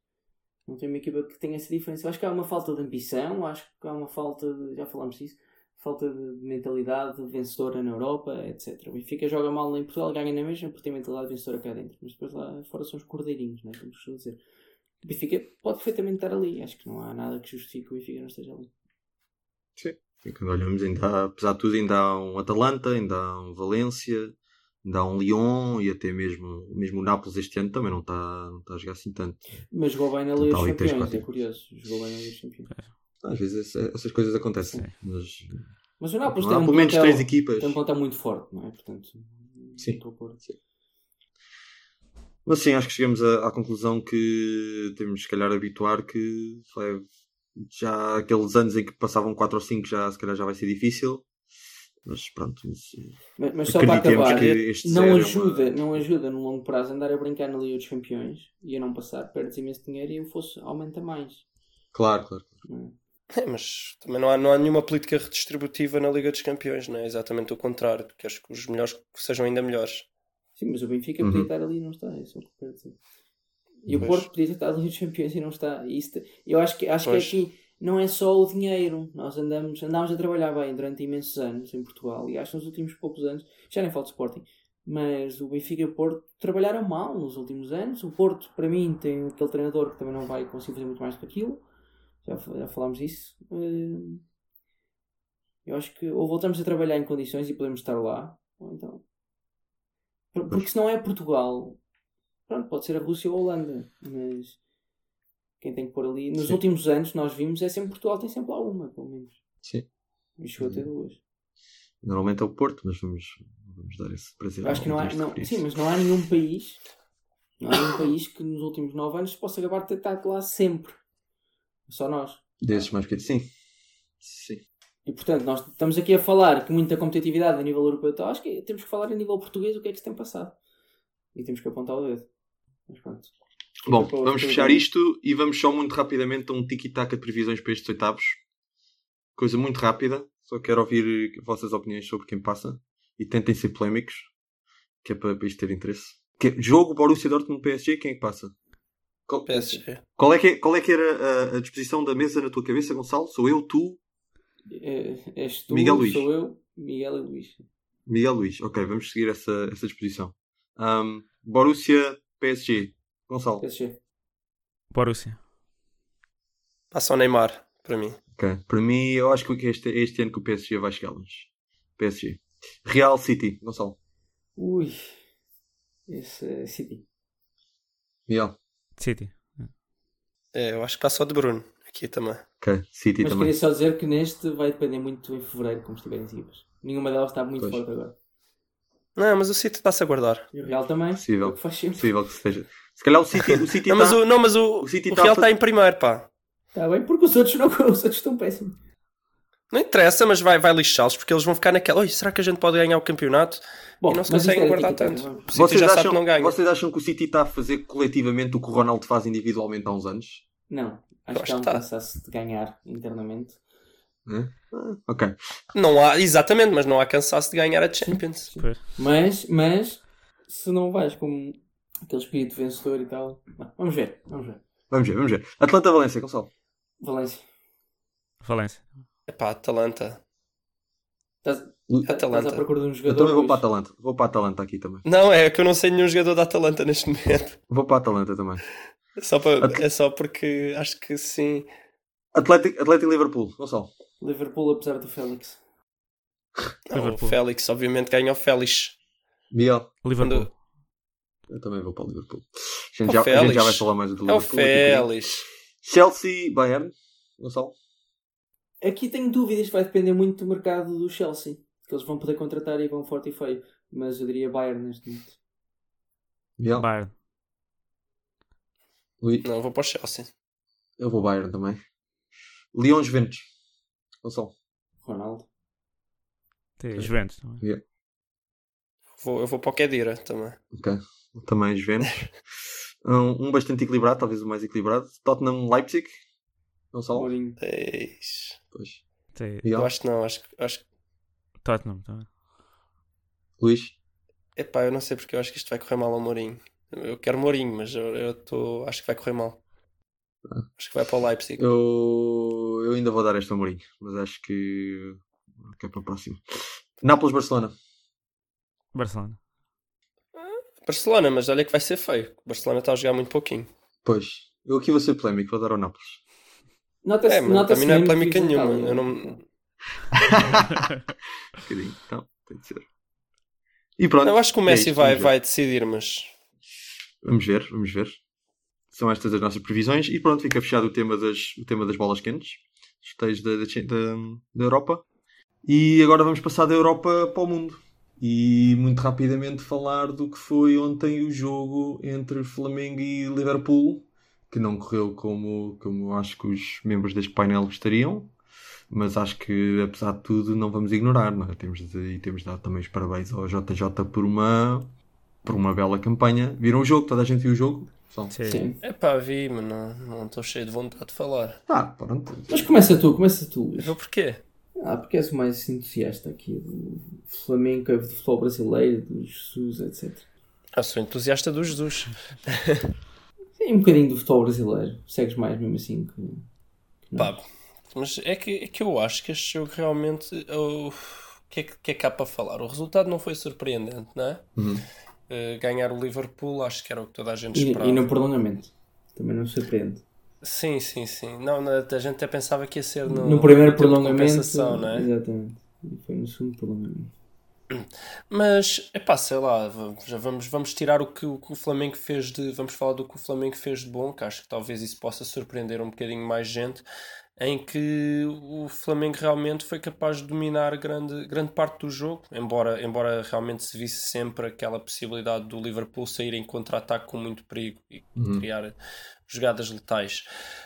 não tem uma equipa que tenha essa diferença. Eu acho que há uma falta de ambição, acho que há uma falta de, já falámos disso, falta de mentalidade vencedora na Europa, etc. O Benfica joga mal em Portugal, ganha na mesma porque tem mentalidade vencedora cá dentro, mas depois lá fora são os cordeirinhos, né, como costuma dizer. O Benfica pode perfeitamente estar ali, acho que não há nada que justifique que o Benfica não esteja ali. E quando olhamos, ainda há, apesar de tudo, ainda há um Atalanta, ainda há um Valência, há um Lyon e até mesmo, mesmo o Nápoles este ano também não está, não está a jogar assim tanto. Mas jogou bem na Liga Então, dos ali tens Campeões, é curioso. Jogou bem na Liga dos Campeões. Às vezes essa- essas coisas acontecem. Mas Mas o Nápoles tem um, pelo menos três equipas. tem um plantel muito forte, não é? Portanto, Sim. estou a pôr. Mas sim, acho que chegamos à, à conclusão que temos se calhar habituar que foi já aqueles anos em que passavam 4 ou 5 já se calhar já vai ser difícil. Mas pronto, mas, Mas, mas só para acabar, não é uma- ajuda, não ajuda no longo prazo andar a brincar na Liga dos Campeões e a não passar, perdes imenso dinheiro e o fosse aumenta mais. Claro, claro. não É, mas também não há, não há nenhuma política redistributiva na Liga dos Campeões, não é? Exatamente o contrário. Queres que os melhores sejam ainda melhores. Sim, mas o Benfica Uhum. podia estar ali e não está, é só o que eu quero dizer. E o Pois. Porto podia estar na Liga dos Campeões e não está. E isso, eu acho que, acho Pois. que aqui não é só o dinheiro. Nós andamos, andámos a trabalhar bem durante imensos anos em Portugal e acho que nos últimos poucos anos, já nem falo de Sporting, mas o Benfica e o Porto trabalharam mal nos últimos anos. O Porto, para mim, tem aquele treinador que também não vai conseguir fazer muito mais do que aquilo. Já, já falámos disso. Eh, Eu acho que ou voltamos a trabalhar em condições e podemos estar lá, ou então. Por- Porque se não é Portugal, pronto, pode ser a Rússia ou a Holanda, mas quem tem que pôr ali. Nos Sim. últimos anos nós vimos é sempre Portugal, tem sempre lá uma, pelo menos. Sim. E chegou a ter duas. Normalmente é o Porto, mas vamos, vamos dar esse prazer. Acho que não há. Não, sim, mas não há nenhum país. Não há nenhum país que nos últimos nove anos possa acabar de estado lá sempre. Só nós. Desses mais pequenos, sim. Sim. E portanto, nós estamos aqui a falar que muita competitividade a nível europeu, então acho que temos que falar a nível português o que é que se tem passado. E temos que apontar o dedo. Mas pronto. Bom, vamos fechar isto e vamos só muito rapidamente a um tiki-taka de previsões para estes oitavos. Coisa muito rápida. Só quero ouvir vossas opiniões sobre quem passa. E tentem ser polémicos. Que é para, para isto ter interesse. Que é, jogo Borussia Dortmund PSG, quem é que passa? Qual, PSG. qual é, que, é- qual é que era a, a disposição da mesa na tua cabeça, Gonçalo? Sou eu, tu, É, és tu, Miguel Luís. sou eu, Miguel e Luís. Miguel Luís. Ok, vamos seguir essa, essa disposição. Ahm, Borussia PSG. Gonçalo. PSG. Borussia. Passa o Neymar, para mim. Ok. Para mim, eu acho que este, este ano que o PSG vai chegar longe. PSG. Real City. Gonçalo. Ui. Esse é City. Miguel. City. É, eu acho que passa o de Bruno, aqui também. Ok. City Mas também. queria só dizer que neste vai depender muito em fevereiro, como estiverem as equipas. Nenhuma delas está muito Pois. forte agora. Não, mas o City está-se a guardar. E o Real também. Possível. é o que faz sempre. Possível que seja. Se calhar o City, o City Não, mas tá- o, não, mas o, o City o tá Real está em primeiro, pá. Está bem, porque os outros, não, os outros estão péssimos. Não interessa, mas vai, vai lixá-los porque eles vão ficar naquela. Oi, será que a gente pode ganhar o campeonato? Bom, e não se mas conseguem era guardar tanto. O City Vocês já sabe acham, que não ganha. vocês acham que o City está a fazer coletivamente o que o Ronaldo faz individualmente há uns anos? Não, acho Eu que há um acho tá. cansaço de ganhar internamente. Hã? Ah, ok. Não há, exatamente, mas não há cansaço de ganhar a Champions. Mas, mas, se não vais com aquele espírito vencedor e tal. Não, vamos ver, vamos ver. Vamos ver, vamos ver. Atlanta-Valência, Gonçalo. Valência. Valência. Epá, Atalanta. Estás, estás Atalanta. à procura de um Eu jogador. também vou para a Atalanta. Vou para a Atalanta aqui também. Não, é que eu não sei nenhum jogador da Atalanta neste momento. Vou para a Atalanta também. Só para, At- é só porque acho que sim. Atlético, Atlético e Liverpool. Gonçalo. Liverpool, apesar do Félix. Não, o Liverpool. Félix, obviamente, ganha o Félix. Miguel. Liverpool. Eu também vou para o Liverpool. A gente, É o já, a gente já vai falar mais do É o Liverpool. a pouquinho. Félix. Chelsea, Bayern. Gonçalo. Aqui tenho dúvidas, vai depender muito do mercado do Chelsea. Que eles vão poder contratar e vão forte e feio. Mas eu diria Bayern neste momento. Miguel. Bayern. Luís. Não, eu vou para o Chelsea. Eu vou Bayern também. Leão Juventus. Gonçalo. Ronaldo. Tem Juventus também. Vou, eu vou para o Kedira também. Ok. Também Juventus. um, um bastante equilibrado, talvez o mais equilibrado. Tottenham Leipzig. Gonçalo. Mourinho. Eis. Pois. Tem Eu acho que não, acho, que- acho. Tottenham também. Luís. Epá, eu não sei porque eu acho que isto vai correr mal ao Mourinho. Eu quero Mourinho, mas eu, eu tô, acho que vai correr mal. Acho que vai para o Leipzig. Eu, eu ainda vou dar esta Mourinho, mas acho que, que é para a próxima. Nápoles Barcelona. Barcelona. Mas olha que vai ser feio. O Barcelona está a jogar muito pouquininho. Pois. Eu aqui vou ser polémico, vou dar ao Nápoles. Nota-se, É, nota-se para mim não é polémica que nenhuma. Eu não, Um bocadinho. Então, tem de ser. E pronto. eu acho que o é Messi isto, vai, vai decidir, mas Vamos ver, vamos ver. São estas as nossas previsões. E pronto, fica fechado o tema das, o tema das bolas quentes. Esteios da, da, da, da Europa. E agora vamos passar da Europa para o mundo. E muito rapidamente falar do que foi ontem o jogo entre Flamengo e Liverpool. Que não correu como, como acho que os membros deste painel gostariam. Mas acho que, apesar de tudo, não vamos ignorar. Não é? temos, de, e temos de dar também os parabéns ao JJ por uma, por uma bela campanha. Viram o jogo? Toda a gente viu o jogo? Só. Sim. É pá, vi, mas não não estou cheio de vontade de falar. Ah, pronto. Mas começa tu, começa tu, Luís. Eu porquê? Ah, porque és o mais entusiasta aqui do Flamengo, do futebol brasileiro, do Jesus, etc. Ah, sou entusiasta do Jesus. Sim, um bocadinho do futebol brasileiro. Segues mais mesmo assim que. Pá, mas é que, é que eu acho que este jogo realmente. oh, O que, é que, que é há para falar? O resultado não foi surpreendente, não é? Uhum. Eh, ganhar o Liverpool, acho que era o que toda a gente E, esperava. e no prolongamento. Também não surpreende. Sim, sim, sim. Não, a gente até pensava que ia ser no, No, primeiro no prolongamento. não é? Exatamente. E foi no segundo prolongamento. Mas, epá, sei lá, já vamos, vamos tirar o que, o que o Flamengo fez de. Vamos falar do que o Flamengo fez de bom, que acho que talvez isso possa surpreender um bocadinho mais gente, em que o Flamengo realmente foi capaz de dominar grande, grande parte do jogo, embora, embora realmente se visse sempre aquela possibilidade do Liverpool sair em contra-ataque com muito perigo e criar jogadas letais.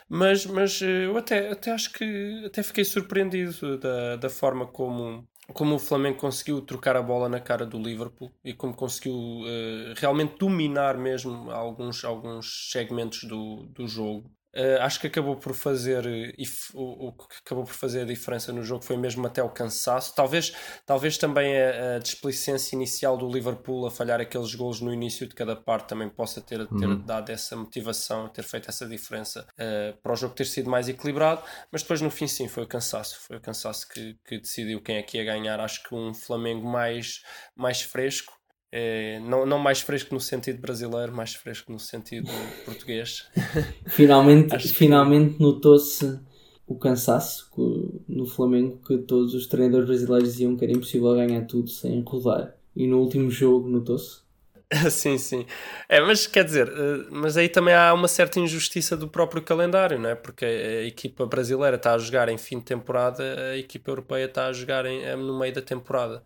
Mas, mas eh, eu até, até acho que até fiquei surpreendido da, da forma como, como o Flamengo conseguiu trocar a bola na cara do Liverpool e como conseguiu eh, realmente dominar mesmo alguns, alguns segmentos do, do jogo. Eh, acho que acabou por fazer eh, e o, o que acabou por fazer a diferença no jogo foi mesmo até o cansaço. Talvez, talvez também a, a displicência inicial do Liverpool a falhar aqueles golos no início de cada parte também possa ter, ter dado essa motivação, ter feito essa diferença eh, para o jogo ter sido mais equilibrado. Mas depois no fim, sim, foi o cansaço. Foi o cansaço que, que decidiu quem é que ia ganhar. Acho que um Flamengo mais, mais fresco. Eh, não, não mais fresco no sentido brasileiro, mais fresco no sentido português. Finalmente, que- finalmente notou-se o cansaço que- no Flamengo que todos os treinadores brasileiros diziam que era impossível ganhar tudo sem rodar. E no último jogo notou-se. sim, sim. É, mas quer dizer, eh, mas aí também há uma certa injustiça do próprio calendário, não é? Porque a equipa brasileira está a jogar em fim de temporada, a equipa europeia está a jogar em- eh, no meio da temporada.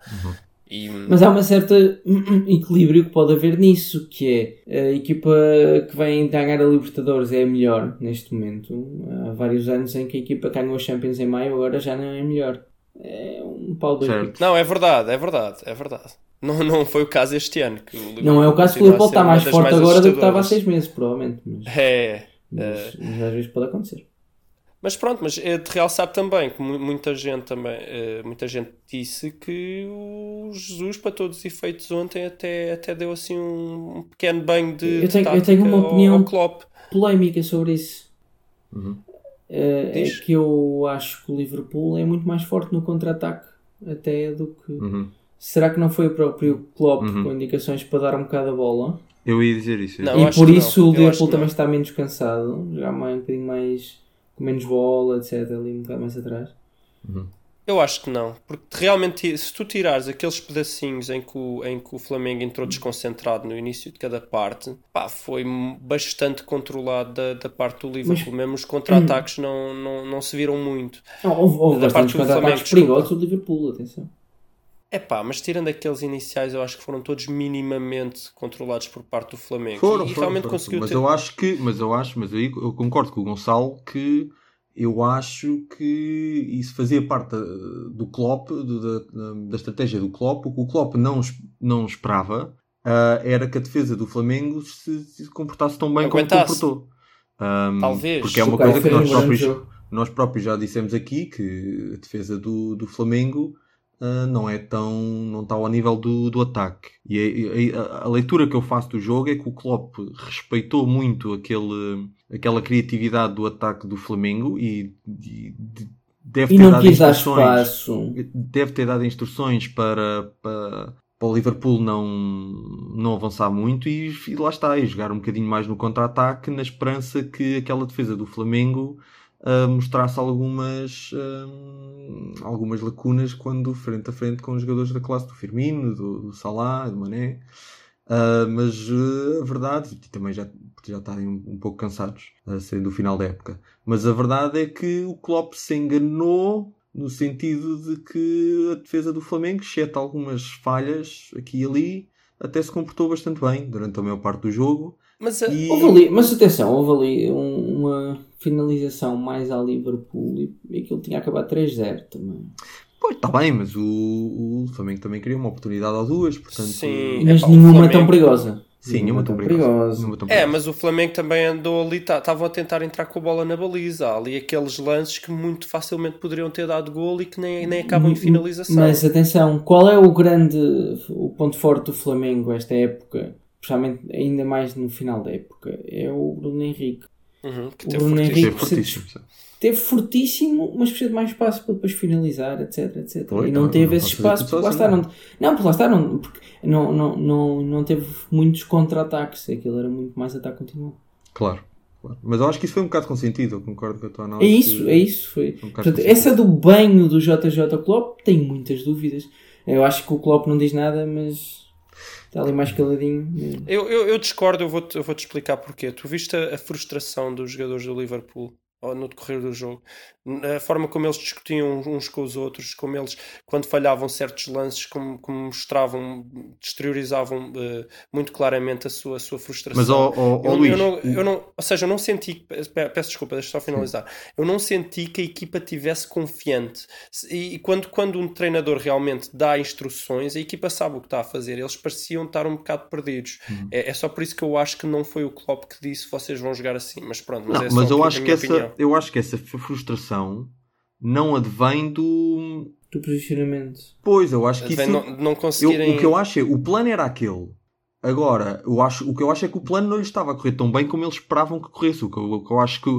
E, Mas há uma certa equilíbrio que pode haver nisso, que é a equipa que vem ganhar a Libertadores é a melhor neste momento. Há vários anos em que a equipa que ganhou a Champions em maio agora já não é a melhor. É um pau dois. Não, é verdade, é verdade, é verdade. Não, não foi o caso este ano. Que o Não é o caso que o Liverpool está mais forte agora do que estava há seis meses, provavelmente. Mas, É, mas, mas às vezes pode acontecer. Mas pronto, mas é de realçar também que mu- muita gente também, eh, muita gente disse que o Jesus, para todos os efeitos, ontem até, até deu assim um, um pequeno banho de, Eu tenho- eu tenho uma opinião-. Polémica sobre isso. Uhum. Eh, é Diz. que eu acho que o Liverpool é muito mais forte no contra-ataque até do que. Uhum. Será que não foi o próprio Klopp Uhum. com indicações para dar um bocado a bola? Eu ia dizer isso. Não, e por isso não. o Liverpool também está menos cansado, jogar mais, um bocadinho mais com menos bola, etc. Ali um bocado mais atrás. Eu acho que não, porque realmente se tu tirares aqueles pedacinhos em que o, em que o Flamengo entrou desconcentrado no início de cada parte, pá, foi bastante controlado da, da parte do Liverpool, mesmo os contra-ataques não, não, não se viram muito. Não, houve houve Da parte do Flamengo, perigosos do Liverpool, atenção. É pá, mas tirando aqueles iniciais, eu acho que foram todos minimamente controlados por parte do Flamengo. Foram, e foram, realmente foram. conseguiu mas ter... eu acho que, mas eu acho, mas aí eu concordo com o Gonçalo que eu acho que isso fazia parte da- do Klopp, do- da, da, estratégia do Klopp. O que o Klopp não, não esperava ah, era que a defesa do Flamengo se, se comportasse tão bem Aguentasse. como comportou. Ahm, Talvez. Porque é uma coisa que um nós próprios, nós próprios já dissemos aqui que a defesa do, do Flamengo ah, não é tão não está ao nível do, do ataque. E a, a- a leitura que eu faço do jogo é que o Klopp respeitou muito aquele, aquela criatividade do ataque do Flamengo e, e de- deve ter dado instruções. deve ter dado instruções para, para, para o Liverpool não, não avançar muito e, e lá está, e jogar um bocadinho mais no contra-ataque na esperança que aquela defesa do Flamengo mostrasse algumas, ah, algumas lacunas quando frente a frente com os jogadores da classe do Firmino, do, do Salah, do Mané. Ah, mas ah, a verdade, e também já, já estarem um, um pouco cansados a sair do final da época, mas a verdade é que o Klopp se enganou no sentido de que a defesa do Flamengo, exceto algumas falhas aqui e ali, até se comportou bastante bem durante a maior parte do jogo. Mas, a- E- Houve ali, mas atenção, houve ali um- uma finalização mais ao Liverpool e, e aquilo tinha acabado 3-0 também. Pois, está bem, mas o, o Flamengo também queria uma oportunidade ou duas, portanto... Sim. Mas Epá, o nenhuma Flamengo- tão perigosa. Sim, nenhuma tão perigosa. Nenhuma tão É, perigosa. mas o Flamengo também andou ali, estavam a tentar entrar com a bola na baliza. Há ali aqueles lances que muito facilmente poderiam ter dado gol e que nem, nem acabam em finalização. Mas atenção, qual é o grande o ponto forte do Flamengo esta época, especialmente ainda mais no final da época, é o Bruno Henrique. Uhum, que o teve Bruno fortíssimo. Teve Henrique fortíssimo. sim. Teve fortíssimo, mas precisa de mais espaço para depois finalizar, etc, etc. Foi, e não não- teve não esse espaço, porque lá está, sozinho. não, não, porque lá está, não, porque não, não, não, não teve muitos contra-ataques, aquilo era muito mais ataque continuo. Claro, claro. Mas eu acho que isso foi um bocado consentido, eu concordo com a tua É análise. isso, é isso. Foi. Um Portanto, essa do banho do JJ Klopp tem muitas dúvidas. Eu acho que o Klopp não diz nada, mas está ali mais caladinho. Eu, eu, eu discordo, eu vou-te vou -te explicar porquê. Tu viste a, a frustração dos jogadores do Liverpool no decorrer do jogo, a forma como eles discutiam uns com os outros, como eles, quando falhavam certos lances, como, como mostravam, exteriorizavam eh, muito claramente a sua, a sua frustração. Mas, ó, ó, eu, Luís, eu não, eu não- ou seja, eu não senti, pe- peço desculpa, deixa só finalizar. Eu não senti que a equipa tivesse confiante. E, e quando, quando um treinador realmente dá instruções, a equipa sabe o que está a fazer. Eles pareciam estar um bocado perdidos. Uhum. É, é só por isso que eu acho que não foi o Klopp que disse vocês vão jogar assim. Mas pronto, mas Não, é mas eu acho, que essa, opinião. eu acho que essa frustração não advém do. Do posicionamento. Pois, eu acho que Advém isso. não, não eu- conseguirem. o que eu acho é. O plano era aquele. Agora, eu acho, o que eu acho é que o plano não lhe estava a correr tão bem como eles esperavam que corresse. O que eu, o que eu acho que,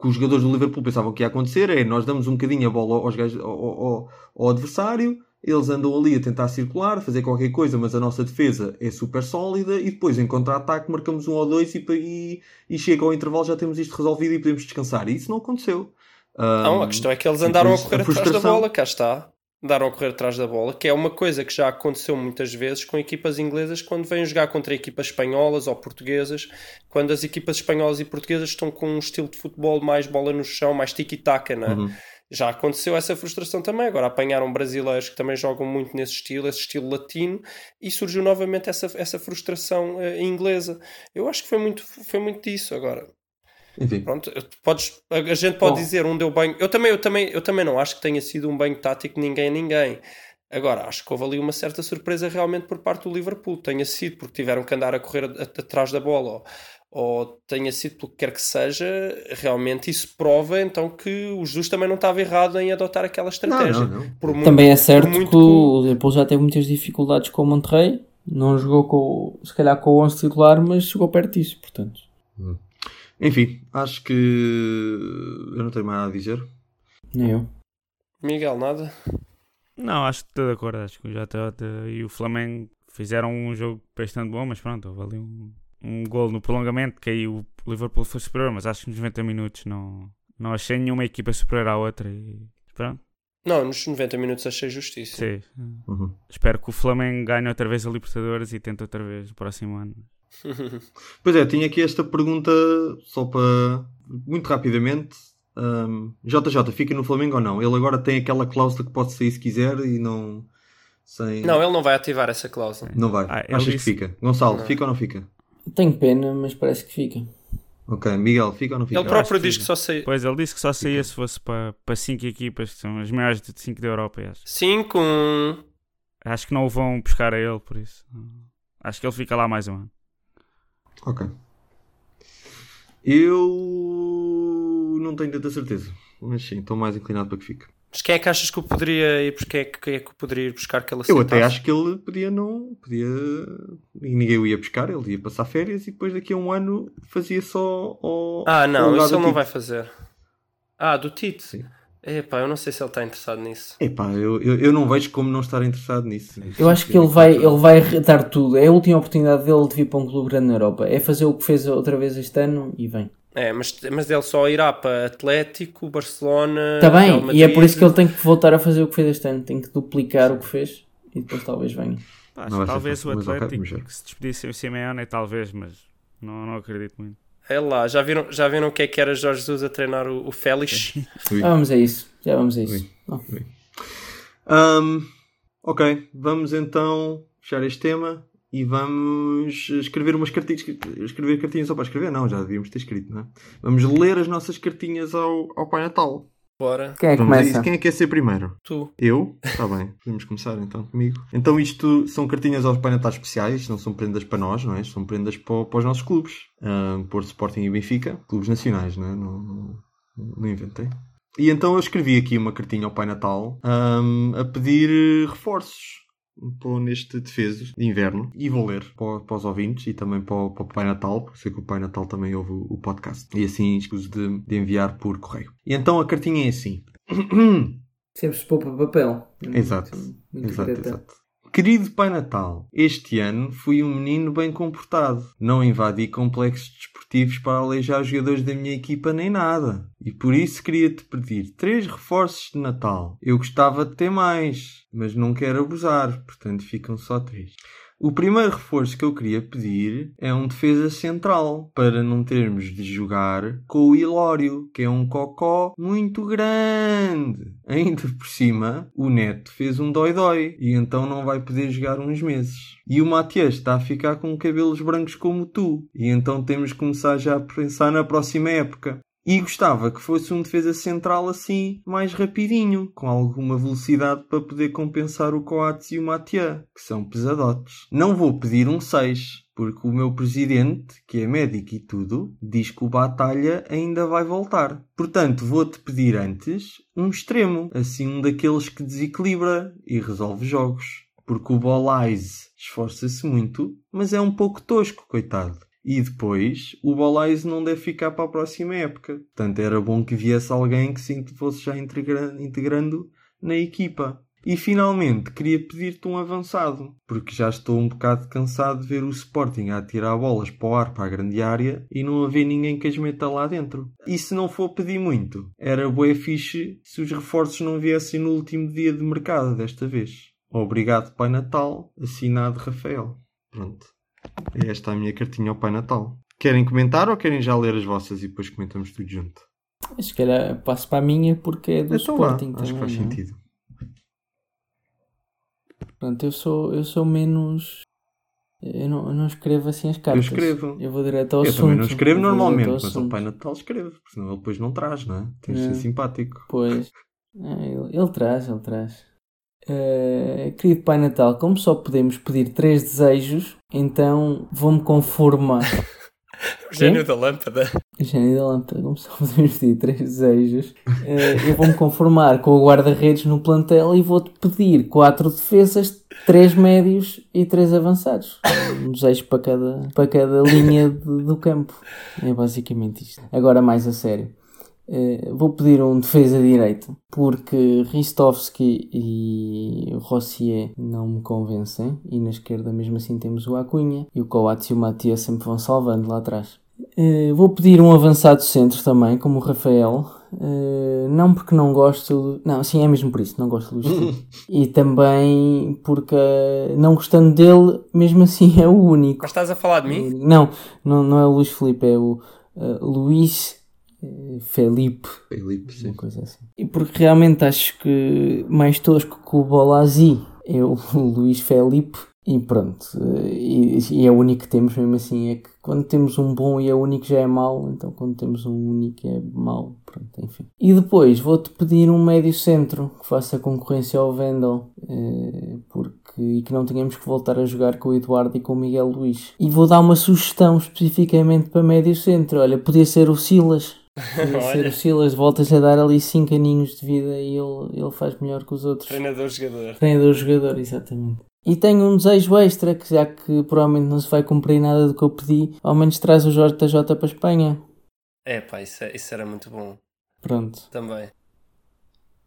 que os jogadores do Liverpool pensavam que ia acontecer é nós damos um bocadinho a bola aos gajos- ao, ao- ao adversário, eles andam ali a tentar circular, fazer qualquer coisa, mas a nossa defesa é super sólida e depois em contra-ataque marcamos um ou dois e, e, e chega ao intervalo já temos isto resolvido e podemos descansar. E isso não aconteceu. Não, a questão é que eles andaram a correr a atrás da bola, cá está. Andaram a correr atrás da bola, que é uma coisa que já aconteceu muitas vezes com equipas inglesas quando vêm jogar contra equipas espanholas ou portuguesas, quando as equipas espanholas e portuguesas estão com um estilo de futebol mais bola no chão, mais tiki-taka, não é? Uhum. Já aconteceu essa frustração também. Agora apanharam brasileiros que também jogam muito nesse estilo, esse estilo latino, e surgiu novamente essa, essa frustração eh, inglesa. Eu acho que foi muito, foi muito disso. Agora, Enfim, Pronto, podes, a a gente pode Bom. dizer um deu banho. Eu também, eu, também, eu também não acho que tenha sido um banho tático de ninguém a ninguém. Agora, acho que houve ali uma certa surpresa realmente por parte do Liverpool. Tenha sido porque tiveram que andar a correr atrás da bola ou, ou tenha sido pelo que quer que seja, realmente isso prova então que o Jesus também não estava errado em adotar aquela estratégia. não, não. Por muito- Também é certo por muito que o Liverpool já teve muitas dificuldades com o Monterrey. Não jogou com, se calhar com o 11 titular, mas chegou perto disso, portanto. Enfim, acho que eu não tenho mais nada a dizer. Nem eu. Miguel, nada? Não, acho que estou de acordo. Acho que o Jota e o Flamengo fizeram um jogo bastante bom, mas pronto, houve ali um, um gol no prolongamento, que aí o Liverpool foi superior, mas acho que nos 90 minutos não, não achei nenhuma equipa superior à outra e pronto. Não, nos 90 minutos achei justiça. Sim. Uhum. Espero que o Flamengo ganhe outra vez a Libertadores e tente outra vez o próximo ano. Pois é, tinha aqui esta pergunta só para. Muito rapidamente. Um, JJ, fica no Flamengo ou não? Ele agora tem aquela cláusula que pode sair se quiser e não. Sem... Não, ele não vai ativar essa cláusula. Não vai. Ah, Achas disse- que fica? Gonçalo, Não. fica ou não fica? Tenho pena, mas parece que fica. Ok, Miguel, fica ou não fica? Ele próprio que diz que fica. só sei. Pois ele disse que só saía se fosse para, para cinco equipas, que são as maiores de 5 da Europa. eu Acho. 5, 1. acho que não o vão buscar a ele, por isso. Acho que ele fica lá mais um ano. Ok. Eu não tenho tanta certeza. Mas sim, estou mais inclinado para que fique. Mas quem é que achas que o poderia ir? Quem é que, quem é que poderia ir buscar que ele Eu até acho que ele podia não. Podia. E ninguém o ia buscar, ele ia passar férias e depois daqui a um ano fazia só ao. Ah, não, isso ele não vai fazer. Ah, do Tite? Sim. Epá, eu não sei se ele está interessado nisso. Epá, eu, eu, eu não vejo como não estar interessado nisso. Eu acho que ele vai, ele vai dar tudo. É a última oportunidade dele de vir para um clube grande na Europa. É fazer o que fez outra vez este ano e vem. É, mas, mas ele só irá para Atlético, Barcelona. Está bem, e é por isso que ele tem que voltar a fazer o que fez este ano. Tem que duplicar o que fez e depois talvez venha. Talvez o Atlético se despedisse o Simeone, talvez, mas não, não acredito muito. É lá, já viram, já viram o que é que era Jorge Jesus a treinar o, o Félix? Já vamos a isso. Já vamos a isso. Ui. Ahm, ok, vamos então fechar este tema e vamos escrever umas cartinhas. Escrever cartinhas só para escrever? Não, já devíamos ter escrito, não é? Vamos ler as nossas cartinhas ao, ao Pai Natal. Bora, Quem é que começa? isso. Quem é que quer ser primeiro? tu. Eu? Está bem, podemos começar então comigo. Então isto são cartinhas aos Pai Natais especiais, não são prendas para nós, não é? São prendas para, para os nossos clubes. Porto Sporting e Benfica, clubes nacionais, não é? Não, não, não inventei. E então eu escrevi aqui uma cartinha ao Pai Natal ahm, a pedir reforços para neste defeso de inverno e vou ler para, para os ouvintes e também para, o- para o Pai Natal, porque sei que o Pai Natal também ouve o, o podcast e assim escuso de, de enviar por correio. E então a cartinha é assim. Sempre se poupa papel. Exato. Muito Exato, direta. exato. Querido Pai Natal, este ano fui um menino bem comportado. Não invadi complexos desportivos para aleijar jogadores da minha equipa nem nada. E por isso queria-te pedir três reforços de Natal. Eu gostava de ter mais, mas não quero abusar, portanto ficam só três. O primeiro reforço que eu queria pedir é um defesa central, para não termos de jogar com o Ilório, que é um cocó muito grande. Ainda por cima, o Neto fez um dói-dói e então não vai poder jogar uns meses. E o Matias está a ficar com cabelos brancos como tu, e então temos que começar já a pensar na próxima época. E gostava que fosse um defesa central assim, mais rapidinho, com alguma velocidade para poder compensar o Coates e o Matia, que são pesadotes. Não vou pedir um 6, porque o meu presidente, que é médico e tudo, diz que o Batalha ainda vai voltar. Portanto, vou-te pedir antes um extremo, assim um daqueles que desequilibra e resolve jogos. Porque o Bolais esforça-se muito, mas é um pouco tosco, coitado. E depois, o Bolais não deve ficar para a próxima época. Portanto, era bom que viesse alguém que se fosse já integra- integrando na equipa. E finalmente, queria pedir-te um avançado, porque já estou um bocado cansado de ver o Sporting a atirar bolas para o ar para a grande área e não haver ninguém que as meta lá dentro. E se não for pedir muito, era bué fixe se os reforços não viessem no último dia de mercado desta vez. Obrigado, Pai Natal. Assinado Rafael. Pronto. É esta a minha cartinha ao Pai Natal. Querem comentar ou querem já ler as vossas e depois comentamos tudo junto? Se calhar passo para a minha porque é do então lá, Sporting acho que também. faz não é? sentido. Portanto, eu sou, eu sou menos. Eu não, eu não escrevo assim as cartas. escrevo. Eu vou direto ao Eu assunto. também não escrevo Eu normalmente, mas ao assunto. Pai Natal escrevo, porque senão ele depois não traz, não é? Tem de É. ser simpático. Pois. É, ele, ele traz, ele traz. Eh, querido Pai Natal, como só podemos pedir três desejos, então vou-me conformar. O gênio da lâmpada. Gênio da lâmpada, como só podemos pedir três desejos, eh, eu vou-me conformar com o guarda-redes no plantel e vou-te pedir quatro defesas, três médios e três avançados. Um desejo para cada, para cada linha do campo. É basicamente isto. Agora mais a sério. Eh, vou pedir um defesa direito, porque Ristovski e Rossier não me convencem, e na esquerda mesmo assim temos o Acunha, e o Coates e o Matias sempre vão salvando lá atrás. Eh, vou pedir um avançado centro também, como o Rafael, Uh, não porque não gosto. Não, sim, é mesmo por isso, não gosto do Luís e também porque, não gostando dele, mesmo assim é o único. Mas estás a falar de mim? Não, não, não é o Luís Filipe, é o uh, Luís Felipe. Felipe, sim. Uma coisa assim. E porque realmente acho que mais tosco que o Bolazzi é o Luís Felipe. E pronto, e, e, é o único que temos mesmo assim. É que quando temos um bom e é único já é mau, então quando temos um único é mau. Pronto, enfim. E depois vou-te pedir um médio centro que faça concorrência ao Vendel, eh, porque e que não tenhamos que voltar a jogar com o Eduardo e com o Miguel Luís. E vou dar uma sugestão especificamente para médio centro. Olha, podia ser o Silas. Ser o Silas, voltas a dar ali 5 aninhos de vida e ele, ele faz melhor que os outros. Treinador-jogador. Treinador-jogador, exatamente. E tenho um desejo extra, que já que provavelmente não se vai cumprir nada do que eu pedi, ao menos traz o JJ para a Espanha. É pá, isso, é, isso era muito bom. Pronto. Também.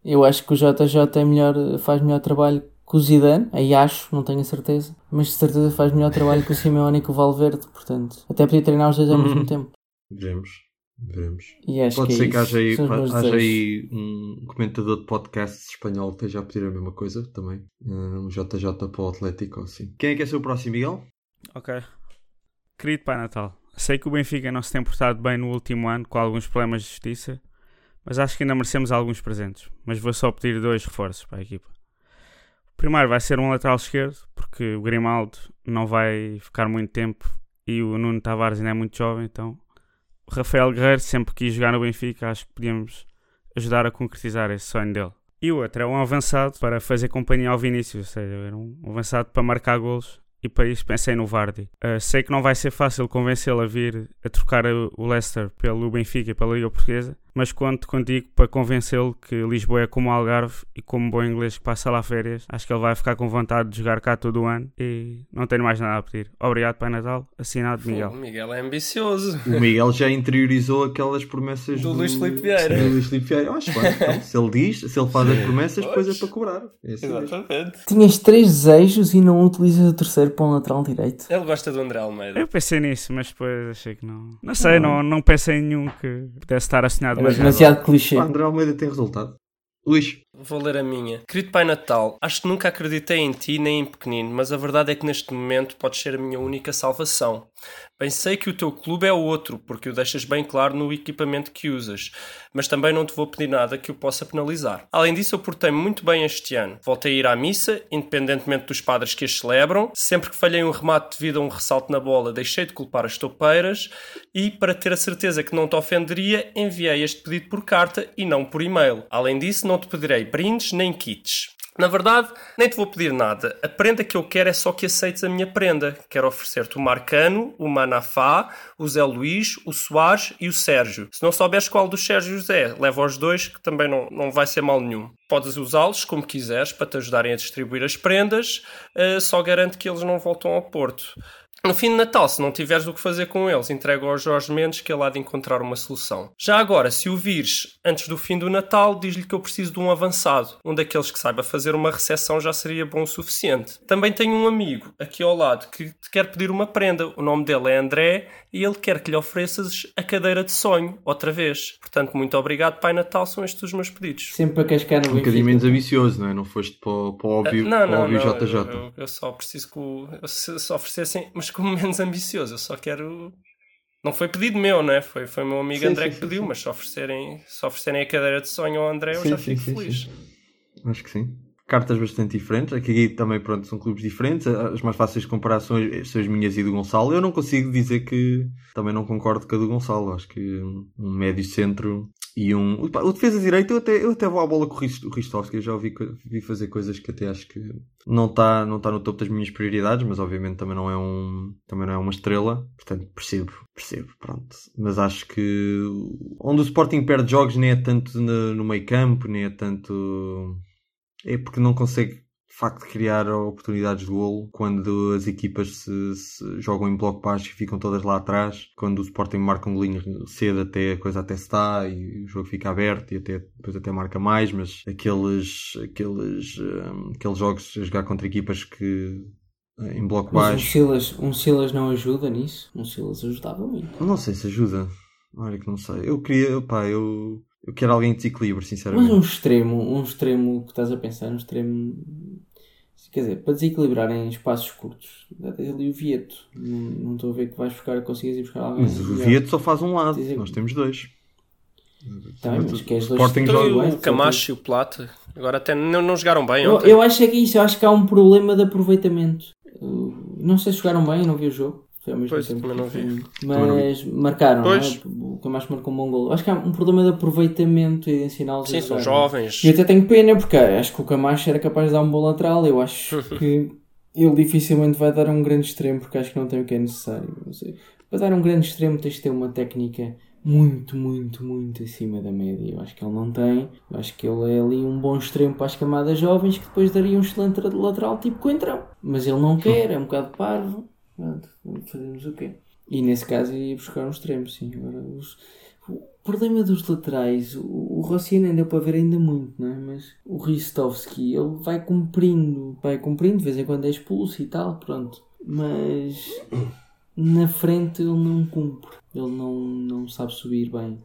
Eu acho que o JJ é melhor, faz melhor trabalho que o Zidane, aí acho, não tenho a certeza, mas de certeza faz melhor trabalho que o Simeone e que o Valverde, portanto, até podia treinar os dois ao mesmo tempo. Veremos. Veremos. E acho Pode que é ser que haja aí, haja aí um comentador de podcast espanhol que esteja a pedir a mesma coisa também. Um JJ para o Atlético, assim. Quem é que é seu próximo, Miguel? Ok. Querido Pai Natal, sei que o Benfica não se tem portado bem no último ano com alguns problemas de justiça, mas acho que ainda merecemos alguns presentes. Mas vou só pedir dois reforços para a equipa. O primeiro vai ser um lateral esquerdo, porque o Grimaldo não vai ficar muito tempo e o Nuno Tavares ainda é muito jovem, então o Rafael Guerreiro sempre quis jogar no Benfica, acho que podíamos ajudar a concretizar esse sonho dele. E o outro é um avançado para fazer companhia ao Vinícius, ou seja, era um avançado para marcar golos e para isso pensei no Vardy. Uh, sei que não vai ser fácil convencê-lo a vir a trocar o Leicester pelo Benfica e pela Liga Portuguesa, mas conto contigo para convencê-lo que Lisboa é como Algarve e como bom inglês que passa lá férias. Acho que ele vai ficar com vontade de jogar cá todo o ano e não tenho mais nada a pedir. Obrigado, Pai Natal. Assinado, Miguel. O Miguel é ambicioso. O Miguel já interiorizou aquelas promessas Do Luís Filipe Vieira. Do Luís Filipe Vieira. Acho bem. Então, se ele diz, se ele faz as promessas, depois é para cobrar. É assim. Exatamente. Tinhas três desejos e não utilizas o terceiro para um lateral direito. Ele gosta do André Almeida. Eu pensei nisso, mas depois achei que não. Não sei, não, não pensei em nenhum que pudesse estar assinado demasiado. clichê. O André Almeida tem resultado. Luís, Vou ler a minha. Querido Pai Natal, acho que nunca acreditei em ti nem em pequenino, mas a verdade é que neste momento podes ser a minha única salvação. Bem sei que o teu clube é outro, porque o deixas bem claro no equipamento que usas, mas também não te vou pedir nada que o possa penalizar. Além disso, eu portei-me muito bem este ano. Voltei a ir à missa, independentemente dos padres que as celebram. Sempre que falhei um remate devido a um ressalto na bola, deixei de culpar as toupeiras e, para ter a certeza que não te ofenderia, enviei este pedido por carta e não por e-mail. Além disso, não te pedirei brindes nem kits. Na verdade, nem te vou pedir nada. A prenda que eu quero é só que aceites a minha prenda. Quero oferecer-te o Marcano, o Manafá, o Zé Luís, o Soares e o Sérgio. Se não souberes qual dos Sérgios é, leva os dois que também não, não vai ser mal nenhum. Podes usá-los como quiseres para te ajudarem a distribuir as prendas, eh, só garanto que eles não voltam ao Porto. No fim de Natal, se não tiveres o que fazer com eles, entrega ao Jorge Mendes que ele há de encontrar uma solução. Já agora, se o vires antes do fim do Natal, diz-lhe que eu preciso de um avançado. Um daqueles que saiba fazer uma recepção já seria bom o suficiente. Também tenho um amigo aqui ao lado que te quer pedir uma prenda. O nome dele é André e ele quer que lhe ofereças a cadeira de sonho, outra vez. Portanto, muito obrigado, Pai Natal, são estes os meus pedidos. Sempre para cascar no um bocadinho menos ambicioso, não é? Não foste para, o- para o óbvio, Ah, para o não, óbvio não, JJ. Eu, eu- eu só preciso que o, se, se oferecessem, mas como menos ambicioso. Eu só quero. Não foi pedido meu, não é? Foi, foi o meu amigo Sim, André sim, que pediu, sim. mas se oferecerem, se oferecerem a cadeira de sonho ao André, eu Sim, já fico sim, feliz. sim. Acho que sim. Cartas bastante diferentes. Aqui também, pronto, são clubes diferentes. As mais fáceis comparar são as, minhas e do Gonçalo. Eu não consigo dizer que também não concordo com a do Gonçalo. Acho que um, médio centro e um. O defesa direito, eu até, eu até vou à bola com o Rist- o Ristovski. Eu já ouvi, vi fazer coisas que até acho que não está não tá no topo das minhas prioridades, mas obviamente também não é um também não é uma estrela. Portanto, percebo, percebo, pronto. Mas acho que onde o Sporting perde jogos nem é tanto no, no meio campo, nem é tanto. É porque não consegue facto de criar oportunidades de golo quando as equipas se, se jogam em bloco baixo e ficam todas lá atrás, quando o Sporting marca um golinho cedo até a coisa até se está e o jogo fica aberto e até, depois até marca mais, mas aqueles, aqueles, hum, aqueles jogos a jogar contra equipas que eh, em bloco Mas um baixo, Silas, um Silas não ajuda nisso? Um Silas ajudava muito. eu não sei se ajuda. Olha que não sei. Eu queria, pá, eu, eu quero alguém em desequilíbrio, Mas sinceramente. um extremo, um extremo que estás a pensar, um extremo. Quer dizer, para desequilibrar em espaços curtos, tens ali o Vieto. Não, não estou a ver que vais buscar, consigas ir buscar alguém. Mas o. Vieto só faz um lado, Dizer- nós temos dois. Tá mas queres dois Sporting joga- iguais? o Camacho e o Plata, agora até não, não jogaram bem Eu, ontem. eu acho é que é isso, eu acho que há um problema de aproveitamento. Não sei se jogaram bem, eu não vi o jogo. Foi ao mesmo Pois, tempo. também não vi. Mas marcaram, Pois. não é? O Camacho marcou um bom gol. Acho que há um problema de aproveitamento e de ensiná-los Sim, a são não é? jovens. E até tenho pena, porque acho que o Camacho era capaz de dar um bom lateral. Eu acho que ele dificilmente vai dar um grande extremo, porque acho que não tem o que é necessário. Não sei. Para dar um grande extremo, tens de ter uma técnica muito, muito, muito acima da média. Eu acho que ele não tem. Eu acho que ele é ali um bom extremo para as camadas jovens que depois daria um excelente lateral tipo Coentrão. Mas ele não quer, é um bocado parvo. Pronto, fazemos o quê? E nesse caso ia buscar um extremo, sim. Agora, os- o problema dos laterais, o, o Rossiano ainda para ver ainda muito, não é? Mas o Ristovski, ele vai cumprindo, vai cumprindo, de vez em quando é expulso e tal, pronto. Mas na frente ele não cumpre, ele não, não sabe subir bem.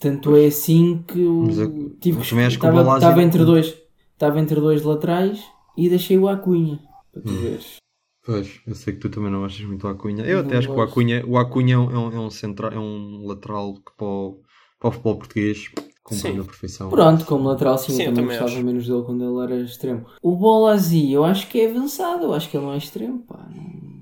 Tanto é assim que eu eu- tive que estava, estava entre dois, estava entre dois laterais e deixei o Acunha, para tu veres. Pois, eu sei que tu também não achas muito o Acunha. Eu Não até acho que o. Acunha, o Acunha é um, é um, é central, é um lateral que para o, para o futebol português cumpre Sim. na perfeição. Pronto, como lateral sim, Sim, eu eu também também gostava acho. menos dele quando ele era extremo. O Bolazi, eu acho que é avançado, eu acho que ele não é extremo, pá. Não-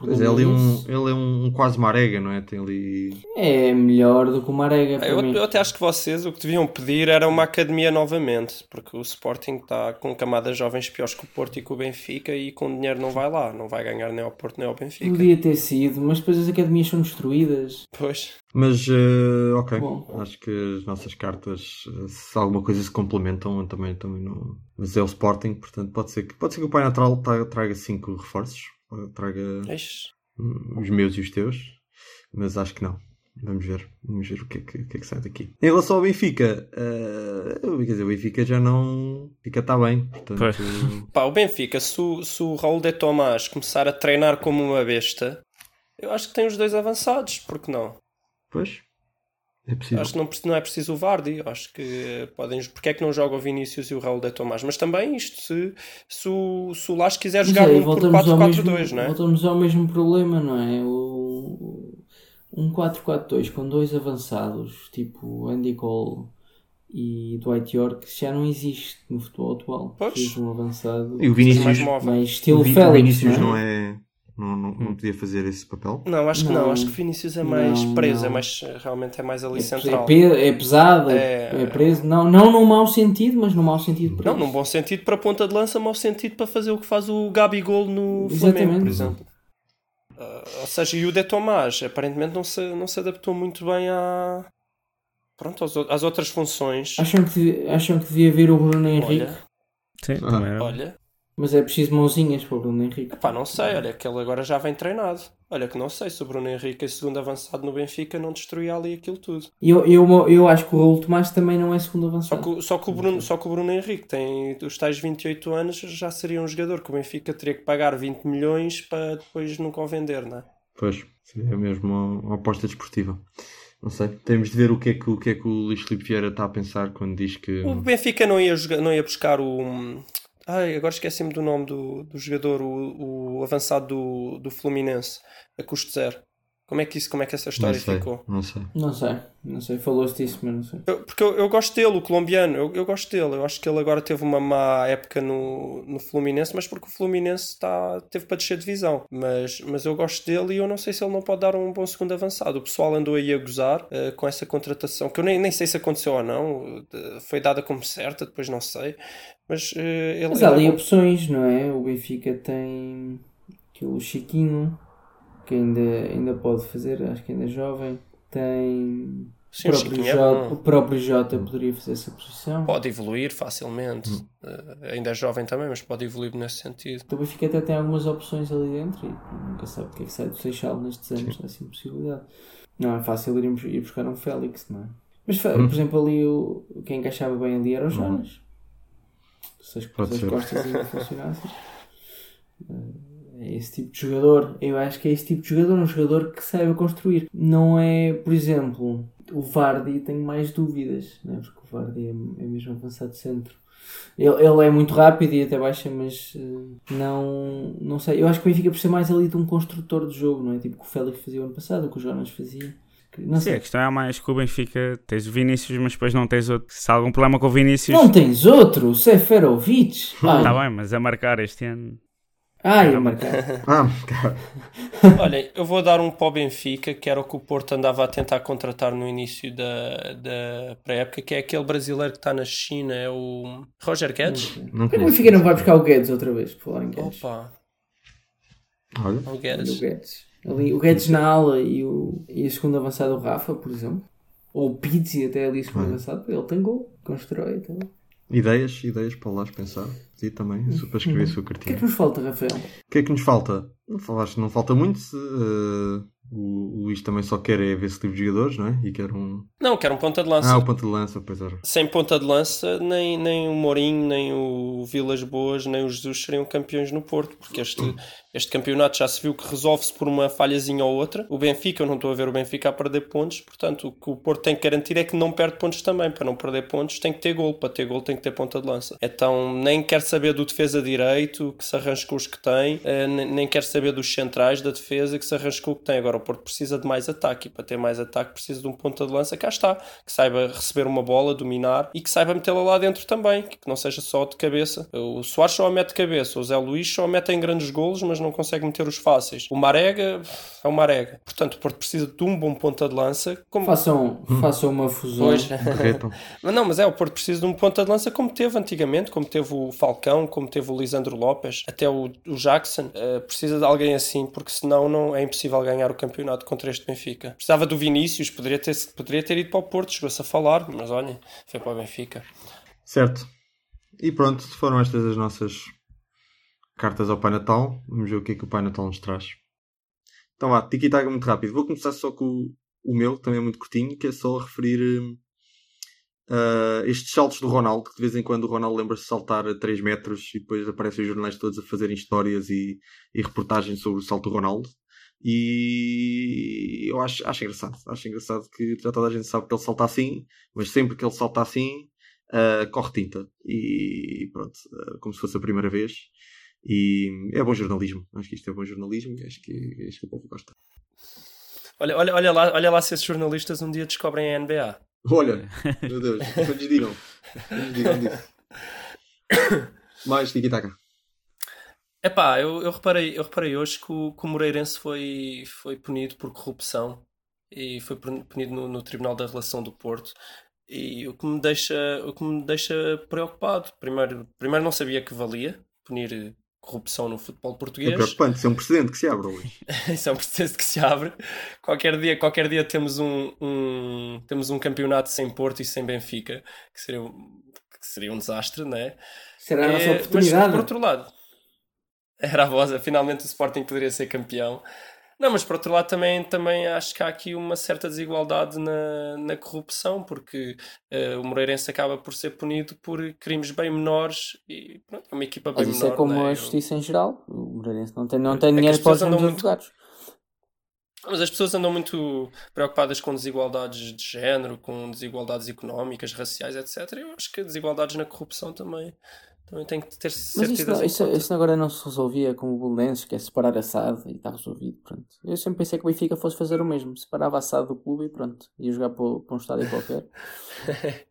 Pois é, ali é um, ele é um quase marega, não é? Tem ali. É melhor do que o Marega para Eu, mim. eu até acho que vocês o que deviam pedir era uma academia novamente, porque o Sporting está com camadas jovens piores que o Porto e que o Benfica e com dinheiro não vai lá, não vai ganhar nem ao Porto nem ao Benfica. Podia ter sido, mas depois as academias são destruídas. Pois, Mas, eh, ok. Bom. Acho que as nossas cartas, eh, se alguma coisa se complementam, também, também não. Mas é o Sporting, portanto, pode ser que, pode ser que o Pai Natal tra- traga cinco reforços. Traga os meus e os teus. Mas acho que não. Vamos ver. Vamos ver o que é que, que, é que sai daqui. Em relação ao Benfica, eh, quer dizer, o Benfica já não. O Benfica está bem. Portanto. Pá, o Benfica, se o, se o Raul de Tomás começar a treinar como uma besta, eu acho que tem os dois avançados, porque não? pois. É possível. Acho que não, não é preciso o Vardy, acho que podem. Porque é que não joga o Vinícius e o Raul de Tomás? Mas também isto, se, se o, se o Lage quiser Mas jogar um por voltamos ao 4-4-2, mesmo- não é? Voltamos ao mesmo problema, não é? O, um 4-4-2 com dois avançados, tipo Andy Cole e Dwight York, já não existe no futebol atual. Pois. Um avançado E o mais Vinícius, móvel. mais estilo o Vi- o Félix, Vinícius não não é? É. Não, não, não podia fazer esse papel. Não, acho que não. Não. Acho que Vinícius é mais Não, preso, é não. mais, realmente é mais ali É, central. pe- é pesado, é, É- é preso. Não, não no mau sentido, mas no mau sentido Não, preso. num bom sentido para ponta de lança, mau sentido para fazer o que faz o Gabigol no Exatamente. Flamengo, por exemplo. Ah, ou seja, e o De Tomás aparentemente não se, não se adaptou muito bem à, pronto, o- às outras funções. Acham que, acham que devia vir o Bruno Henrique, Olha, Sim, Ah. também era. olha, mas é preciso mãozinhas para o Bruno Henrique. pá, não sei, olha que ele agora já vem treinado. Olha que não sei se o Bruno Henrique, em segundo avançado no Benfica, não destruía ali aquilo tudo. Eu, eu, eu acho que o Raul Tomás também não é segundo Só avançado. que, o- só, que o Bruno, só que o Bruno Henrique tem os tais 28 anos, já seria um jogador que o Benfica teria que pagar 20 milhões para depois nunca o vender, não é? Pois, seria mesmo uma, uma aposta desportiva. Não sei. Temos de ver o que é que, o, que, é que o Luís Filipe Vieira está a pensar quando diz que. O Benfica não ia, jogar- não ia buscar o. Ai, agora esqueci-me do nome do, do jogador, o, o avançado do, do Fluminense, a custo zero. Como é que, isso, como é que essa Não história sei. ficou? Não sei. Não sei, não sei, falou-se disso, mas não sei. Eu- porque eu, eu gosto dele, o colombiano, eu, eu gosto dele. Eu acho que ele agora teve uma má época no, no Fluminense, mas porque o Fluminense tá, teve para descer divisão. Mas, mas eu gosto dele e eu não sei se ele não pode dar um bom segundo avançado. O pessoal andou aí a gozar eh, com essa contratação, que eu nem, nem sei se aconteceu ou não. de- Foi dada como certa, depois não sei. Mas eh, ele. Mas há ele é ali bom. opções, não é? O Benfica tem aquele Chiquinho, que ainda, ainda pode fazer, acho que ainda é jovem. Tem Sim, o, próprio é Jota, o próprio Jota poderia fazer essa posição. Pode evoluir facilmente. Eh, ainda é jovem também, mas pode evoluir nesse sentido. O Benfica até tem algumas opções ali dentro e nunca sabe o que é que sai do Seixal nestes anos, há assim possibilidade. Não é fácil ir, ir buscar um Félix, não é? Mas, Hum. por exemplo, ali o, quem encaixava bem ali era o Jonas. Se as, Pode se as costas ainda funcionassem. É esse tipo de jogador. Eu acho que é esse tipo de jogador, um jogador que saiba construir. Não é, por exemplo, o Vardy, tenho mais dúvidas, né? porque o Vardy é, é mesmo avançado de centro. Ele, ele é muito rápido e até baixa, mas eh, não, não sei. Eu acho que o Benfica precisa mais ali de um construtor de jogo, não é? Tipo o que o Félix fazia o ano passado, o que o Jonas fazia. Não Sim, a sei. questão é mais que o Benfica tens o Vinícius, mas depois não tens outro. Se há algum problema com o Vinícius, Não tens outro, Seferovic. Ai, está bem, mas a marcar este ano. Ai marcar. Ah. Olhem, eu vou dar um para o Benfica, que era o que o Porto andava a tentar contratar no início da, da pré-época, que é aquele brasileiro que está na China, é o Roger Guedes. Não O conheço. Benfica não vai buscar o Guedes outra vez, por falar em Guedes. Opa, Olha, o Olha Guedes. o Guedes. Ali, o Guedes na ala e, o, e a segunda avançada o Rafa, por exemplo. Ou o Pizzi até ali a segunda Olha. avançada. Ele tem gol, constrói. Então. O ideias, ideias para lá pensar. E também, para escrever a sua que é cartinha. que nos falta, Rafael? O que é que nos falta? Não, fal- acho que não falta muito. se, eh, o, o Luís também só quer é ver esse tipo de jogadores, não é? E quer um. Não, que era um ponta de lança. Ah, o ponto de lança, pois era. Sem ponta de lança, nem, nem o Mourinho, nem o Vilas Boas, nem o Jesus seriam campeões no Porto, porque este, este campeonato já se viu que resolve-se por uma falhazinha ou outra. O Benfica, eu não estou a ver o Benfica a perder pontos, portanto, o que o Porto tem que garantir é que não perde pontos também. Para não perder pontos, tem que ter gol. Para ter gol, tem que ter ponta de lança. Então, nem quer saber do defesa direito, que se arranje com os que tem, eh, nem quer saber dos centrais da defesa, que se arranje com o que tem. Agora, o Porto precisa de mais ataque, e para ter mais ataque, precisa de um ponta de lança. Cá está, que saiba receber uma bola, dominar e que saiba metê-la lá dentro também, que não seja só de cabeça. O Soares só a mete de cabeça, o Zé Luís só a mete em grandes golos, mas não consegue meter os fáceis. O Marega é o Marega. Portanto, o Porto precisa de um bom ponta de lança. Como... Façam, façam uma fusão. Pois. Mas não, mas é, o Porto precisa de um ponta de lança como teve antigamente, como teve o Falcão, como teve o Lisandro Lopes, até o, o Jackson. Eh, precisa de alguém assim, porque senão não é impossível ganhar o campeonato contra este Benfica. Precisava do Vinícius, poderia ter, poderia ter ido para o Porto, chegou-se a falar, mas olhem, foi para o Benfica. Certo. E pronto, foram estas as nossas cartas ao Pai Natal. Vamos ver o que é que o Pai Natal nos traz. Então vá, tiki-taka muito rápido. Vou começar só com o, meu, também é muito curtinho, que é só referir ah, estes saltos do Ronaldo, que de vez em quando o Ronaldo lembra-se de saltar a 3 metros e depois aparecem os jornais todos a fazerem histórias e, e reportagens sobre o salto do Ronaldo. E eu acho, acho engraçado. Acho engraçado que já toda a gente sabe que ele salta assim, mas sempre que ele salta assim, ah, corre tinta. E pronto, ah, como se fosse a primeira vez. E é bom jornalismo. Acho que isto é bom jornalismo e acho que, acho que o povo gosta. Olha, olha, olha, lá, olha lá se esses jornalistas um dia descobrem a NBA. Olha, meu Deus, não lhes digam. Não lhes digam disso. Mais tiki-taka. Epá, eu, eu, reparei, eu reparei hoje que o, que o Moreirense foi, foi punido por corrupção e foi punido no, no Tribunal da Relação do Porto. E o que me deixa, o que me deixa preocupado, primeiro, primeiro não sabia que valia punir corrupção no futebol É português. preocupante, isso é um precedente que se abre hoje. Isso é um processo que se abre. Qualquer dia, qualquer dia temos, um, um- temos um campeonato sem Porto e sem Benfica, que seria, um- que seria um desastre, não é? Será a nossa É, oportunidade. Mas, por outro lado, era a voz, finalmente o Sporting poderia ser campeão. Não, mas por outro lado também, também acho que há aqui uma certa desigualdade na, na corrupção, porque eh, o Moreirense acaba por ser punido por crimes bem menores e pronto, é uma equipa bem Mas isso menor. é como é? a justiça em geral. O Moreirense não tem, não É tem dinheiro para os advogados. Mas as pessoas andam muito preocupadas com desigualdades de género, com desigualdades económicas, raciais, etc. Eu acho que desigualdades na corrupção também, também têm que ter Mas certezas isso, não- isso, isso agora não se resolvia com o Belenenses, que é separar a SAD e está resolvido. Pronto. Eu sempre pensei que o Benfica fosse fazer o mesmo. Separava a SAD do clube e pronto. Ia jogar para, para um estádio qualquer.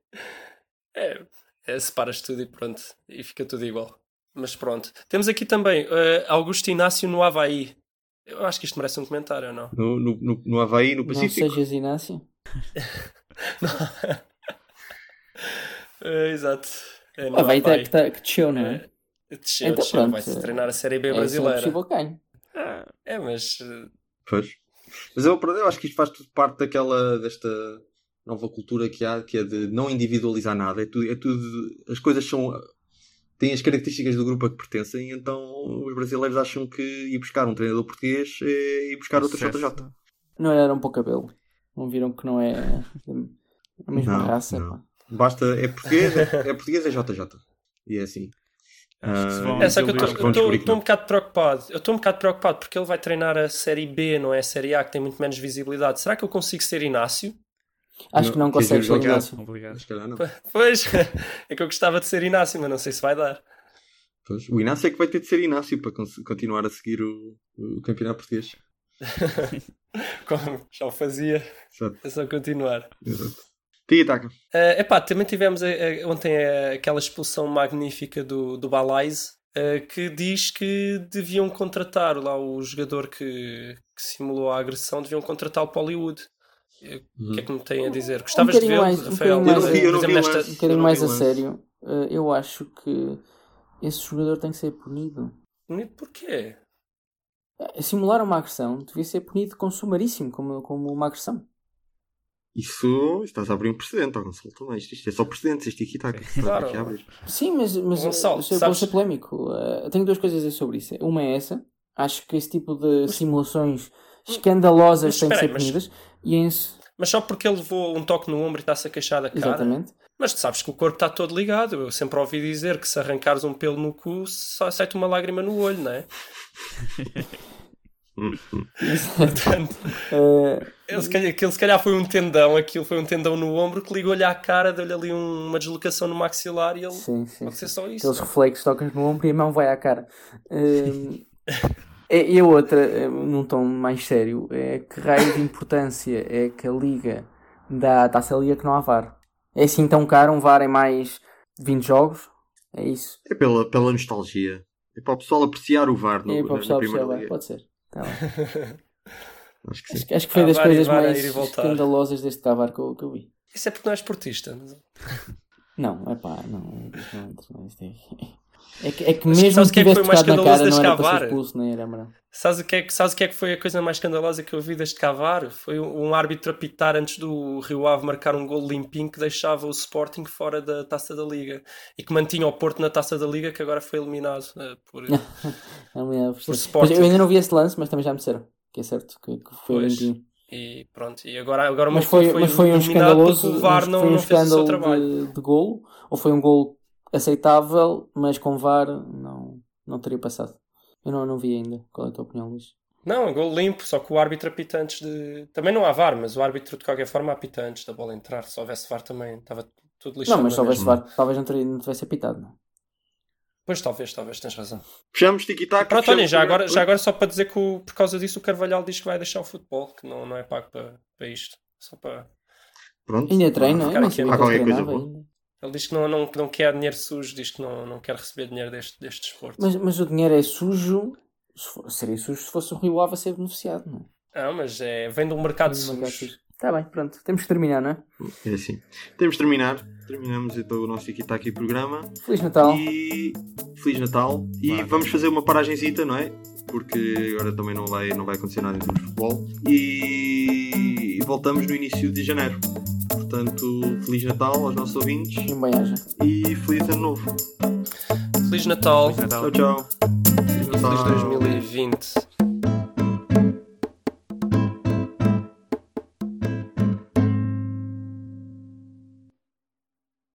É, é, separas tudo e pronto, e fica tudo igual. Mas pronto. Temos aqui também eh, Augusto Inácio no Havaí. Eu acho que isto merece um comentário, ou não? No, no, no, no Havaí, no Não Pacífico. sejas Inácio. Eh, exato. É, Ah, vai Havaí. que, tá, que desceu, não é? Desceu, Então desceu. Vai-se treinar a Série B É, não brasileira. possível, ganho. É, mas eh, Pois. Mas eu, eu acho que isto faz tudo parte daquela, desta, nova cultura que há, que é de não individualizar nada. É tudo, é tudo as coisas são têm as características do grupo a que pertencem, então os brasileiros acham que ir buscar um treinador português é ir buscar outro Sucesso. JJ. Não era um pouco cabelo. Não viram que não é a mesma Não, raça? não. Basta, é português, é, é português, é JJ. E é assim. Vão É, só que eu estou um não. bocado preocupado. Eu estou um bocado preocupado porque ele vai treinar a Série B, não é a Série A, que tem muito menos visibilidade. Será que eu consigo ser Inácio? Acho que não Não, consegue ser Inácio. Obrigado. Se calhar não. Pois, é que eu gostava de ser Inácio, mas não sei se vai dar. Pois, o Inácio é que vai ter de ser Inácio para continuar a seguir o, o campeonato português. Como já o fazia, Exato. é só continuar. Exato. Tia Taka. Uh, epá, também tivemos eh, eh, ontem eh, aquela expulsão magnífica do, do Balais eh, que diz que deviam contratar lá o jogador que, que simulou a agressão, deviam contratá-lo para Hollywood. Eh, O que é que me tem a dizer? Gostavas de bocadinho ver, mais- um Rafael? bocadinho mais- nesta-. Um bocadinho mais a sério, eh, eu acho que esse jogador tem que ser punido. Porquê? Eh, Simular uma agressão devia ser punido com sumaríssimo, como, como uma agressão. Isso estás a abrir um precedente, ó Gonçalo também. Isto, isto é só precedentes, este aqui está aqui. Claro. aqui a abrir. Sim, mas, mas Gonçalo, eu vou sabes- ser polémico. Eh, tenho duas coisas a dizer sobre isso. Uma é essa. Acho que esse tipo de simulações escandalosas Mas têm que espera ser aí, mas- punidas. E em... s- Mas só porque ele levou um toque no ombro e está-se a queixar da cara. Exatamente. Mas tu sabes que o corpo está todo ligado. Eu sempre ouvi dizer que se arrancares um pelo no cu, só sai-te uma lágrima no olho, não é? Portanto, Eh, ele, se calhar, aquilo se calhar foi um tendão, aquilo foi um tendão no ombro que ligou-lhe à cara, deu-lhe ali um- uma deslocação no maxilar e ele. sim, sim. Pode ser só isso. Aqueles reflexos tocas no ombro e a mão vai à cara. Hum, e e a outra, eh, num tom mais sério, é que raio de importância é que a Liga dá à Taça Liga que não há VAR. É assim tão caro um VAR em mais 20 jogos? É isso. É pela, pela nostalgia. É para o pessoal apreciar o VAR no, é para o na, pessoal na primeira liga. pode ser. Tá. Acho que sim. Acho, acho que foi Há das VAR e coisas VAR a mais escandalosas deste cavar que eu, que eu vi. Isso é porque não és esportista. Não, é pá, não. não, não isto é, é que, é que mesmo sabes que é que foi mais cara deste cavar? expulso, nem era. Sabes o, que é, que- sabes o que é que foi a coisa mais escandalosa que eu vi deste cavar? Foi um árbitro apitar antes do Rio Ave marcar um gol limpinho que deixava o Sporting fora da taça da Liga e que mantinha o Porto na taça da Liga que agora foi eliminado eh, por. Não me lembro. Por Mas Sporting. eu ainda não vi esse lance, mas também já me disseram que é certo que, que foi Pois. limpinho. E pronto, e agora, agora o Mas foi, clube mas foi um escandaloso, o VAR não, foi um não fez o seu trabalho. de, de golo, ou foi um golo aceitável, mas com VAR não, não teria passado. Eu não, não vi ainda. Qual é a tua opinião, Luís? Não, é gol limpo, só que o árbitro apita antes de. Também não há VAR, mas o árbitro de qualquer forma apita antes da bola entrar. Se houvesse VAR também estava tudo lixado. não, mas se houvesse. VAR, talvez não, teria, não tivesse apitado. Não? Pois talvez, talvez, tens razão. Fechamos tiki-taka. Pronto, olhem, já agora, já agora só para dizer que o- por causa disso o Carvalhal diz que vai deixar o futebol, que não, não é pago para, para isto. Só para... Pronto. Ainda treina, ficar eu não aqui sabia a que ele diz que não, não, que não quer dinheiro sujo, diz que não, não quer receber dinheiro deste, deste desporto. Mas, mas o dinheiro é sujo, se for- seria sujo se fosse o Rio Ave a ser beneficiado, não é? Não, mas é, vem de um mercado sujo. sujo. Tá bem, pronto. Temos que terminar, não é? É assim. Temos de terminar. Terminamos então o nosso tiki-taka programa. Feliz Natal. E Feliz Natal. E vamos fazer uma paragenzita, não é? Porque agora também não vai, não vai acontecer nada em termos de futebol. E voltamos no início de janeiro. Portanto, Feliz Natal aos nossos ouvintes E um e Feliz Ano Novo. Feliz Natal, Feliz Natal. Tchau, tchau. Feliz feliz Natal. 2020.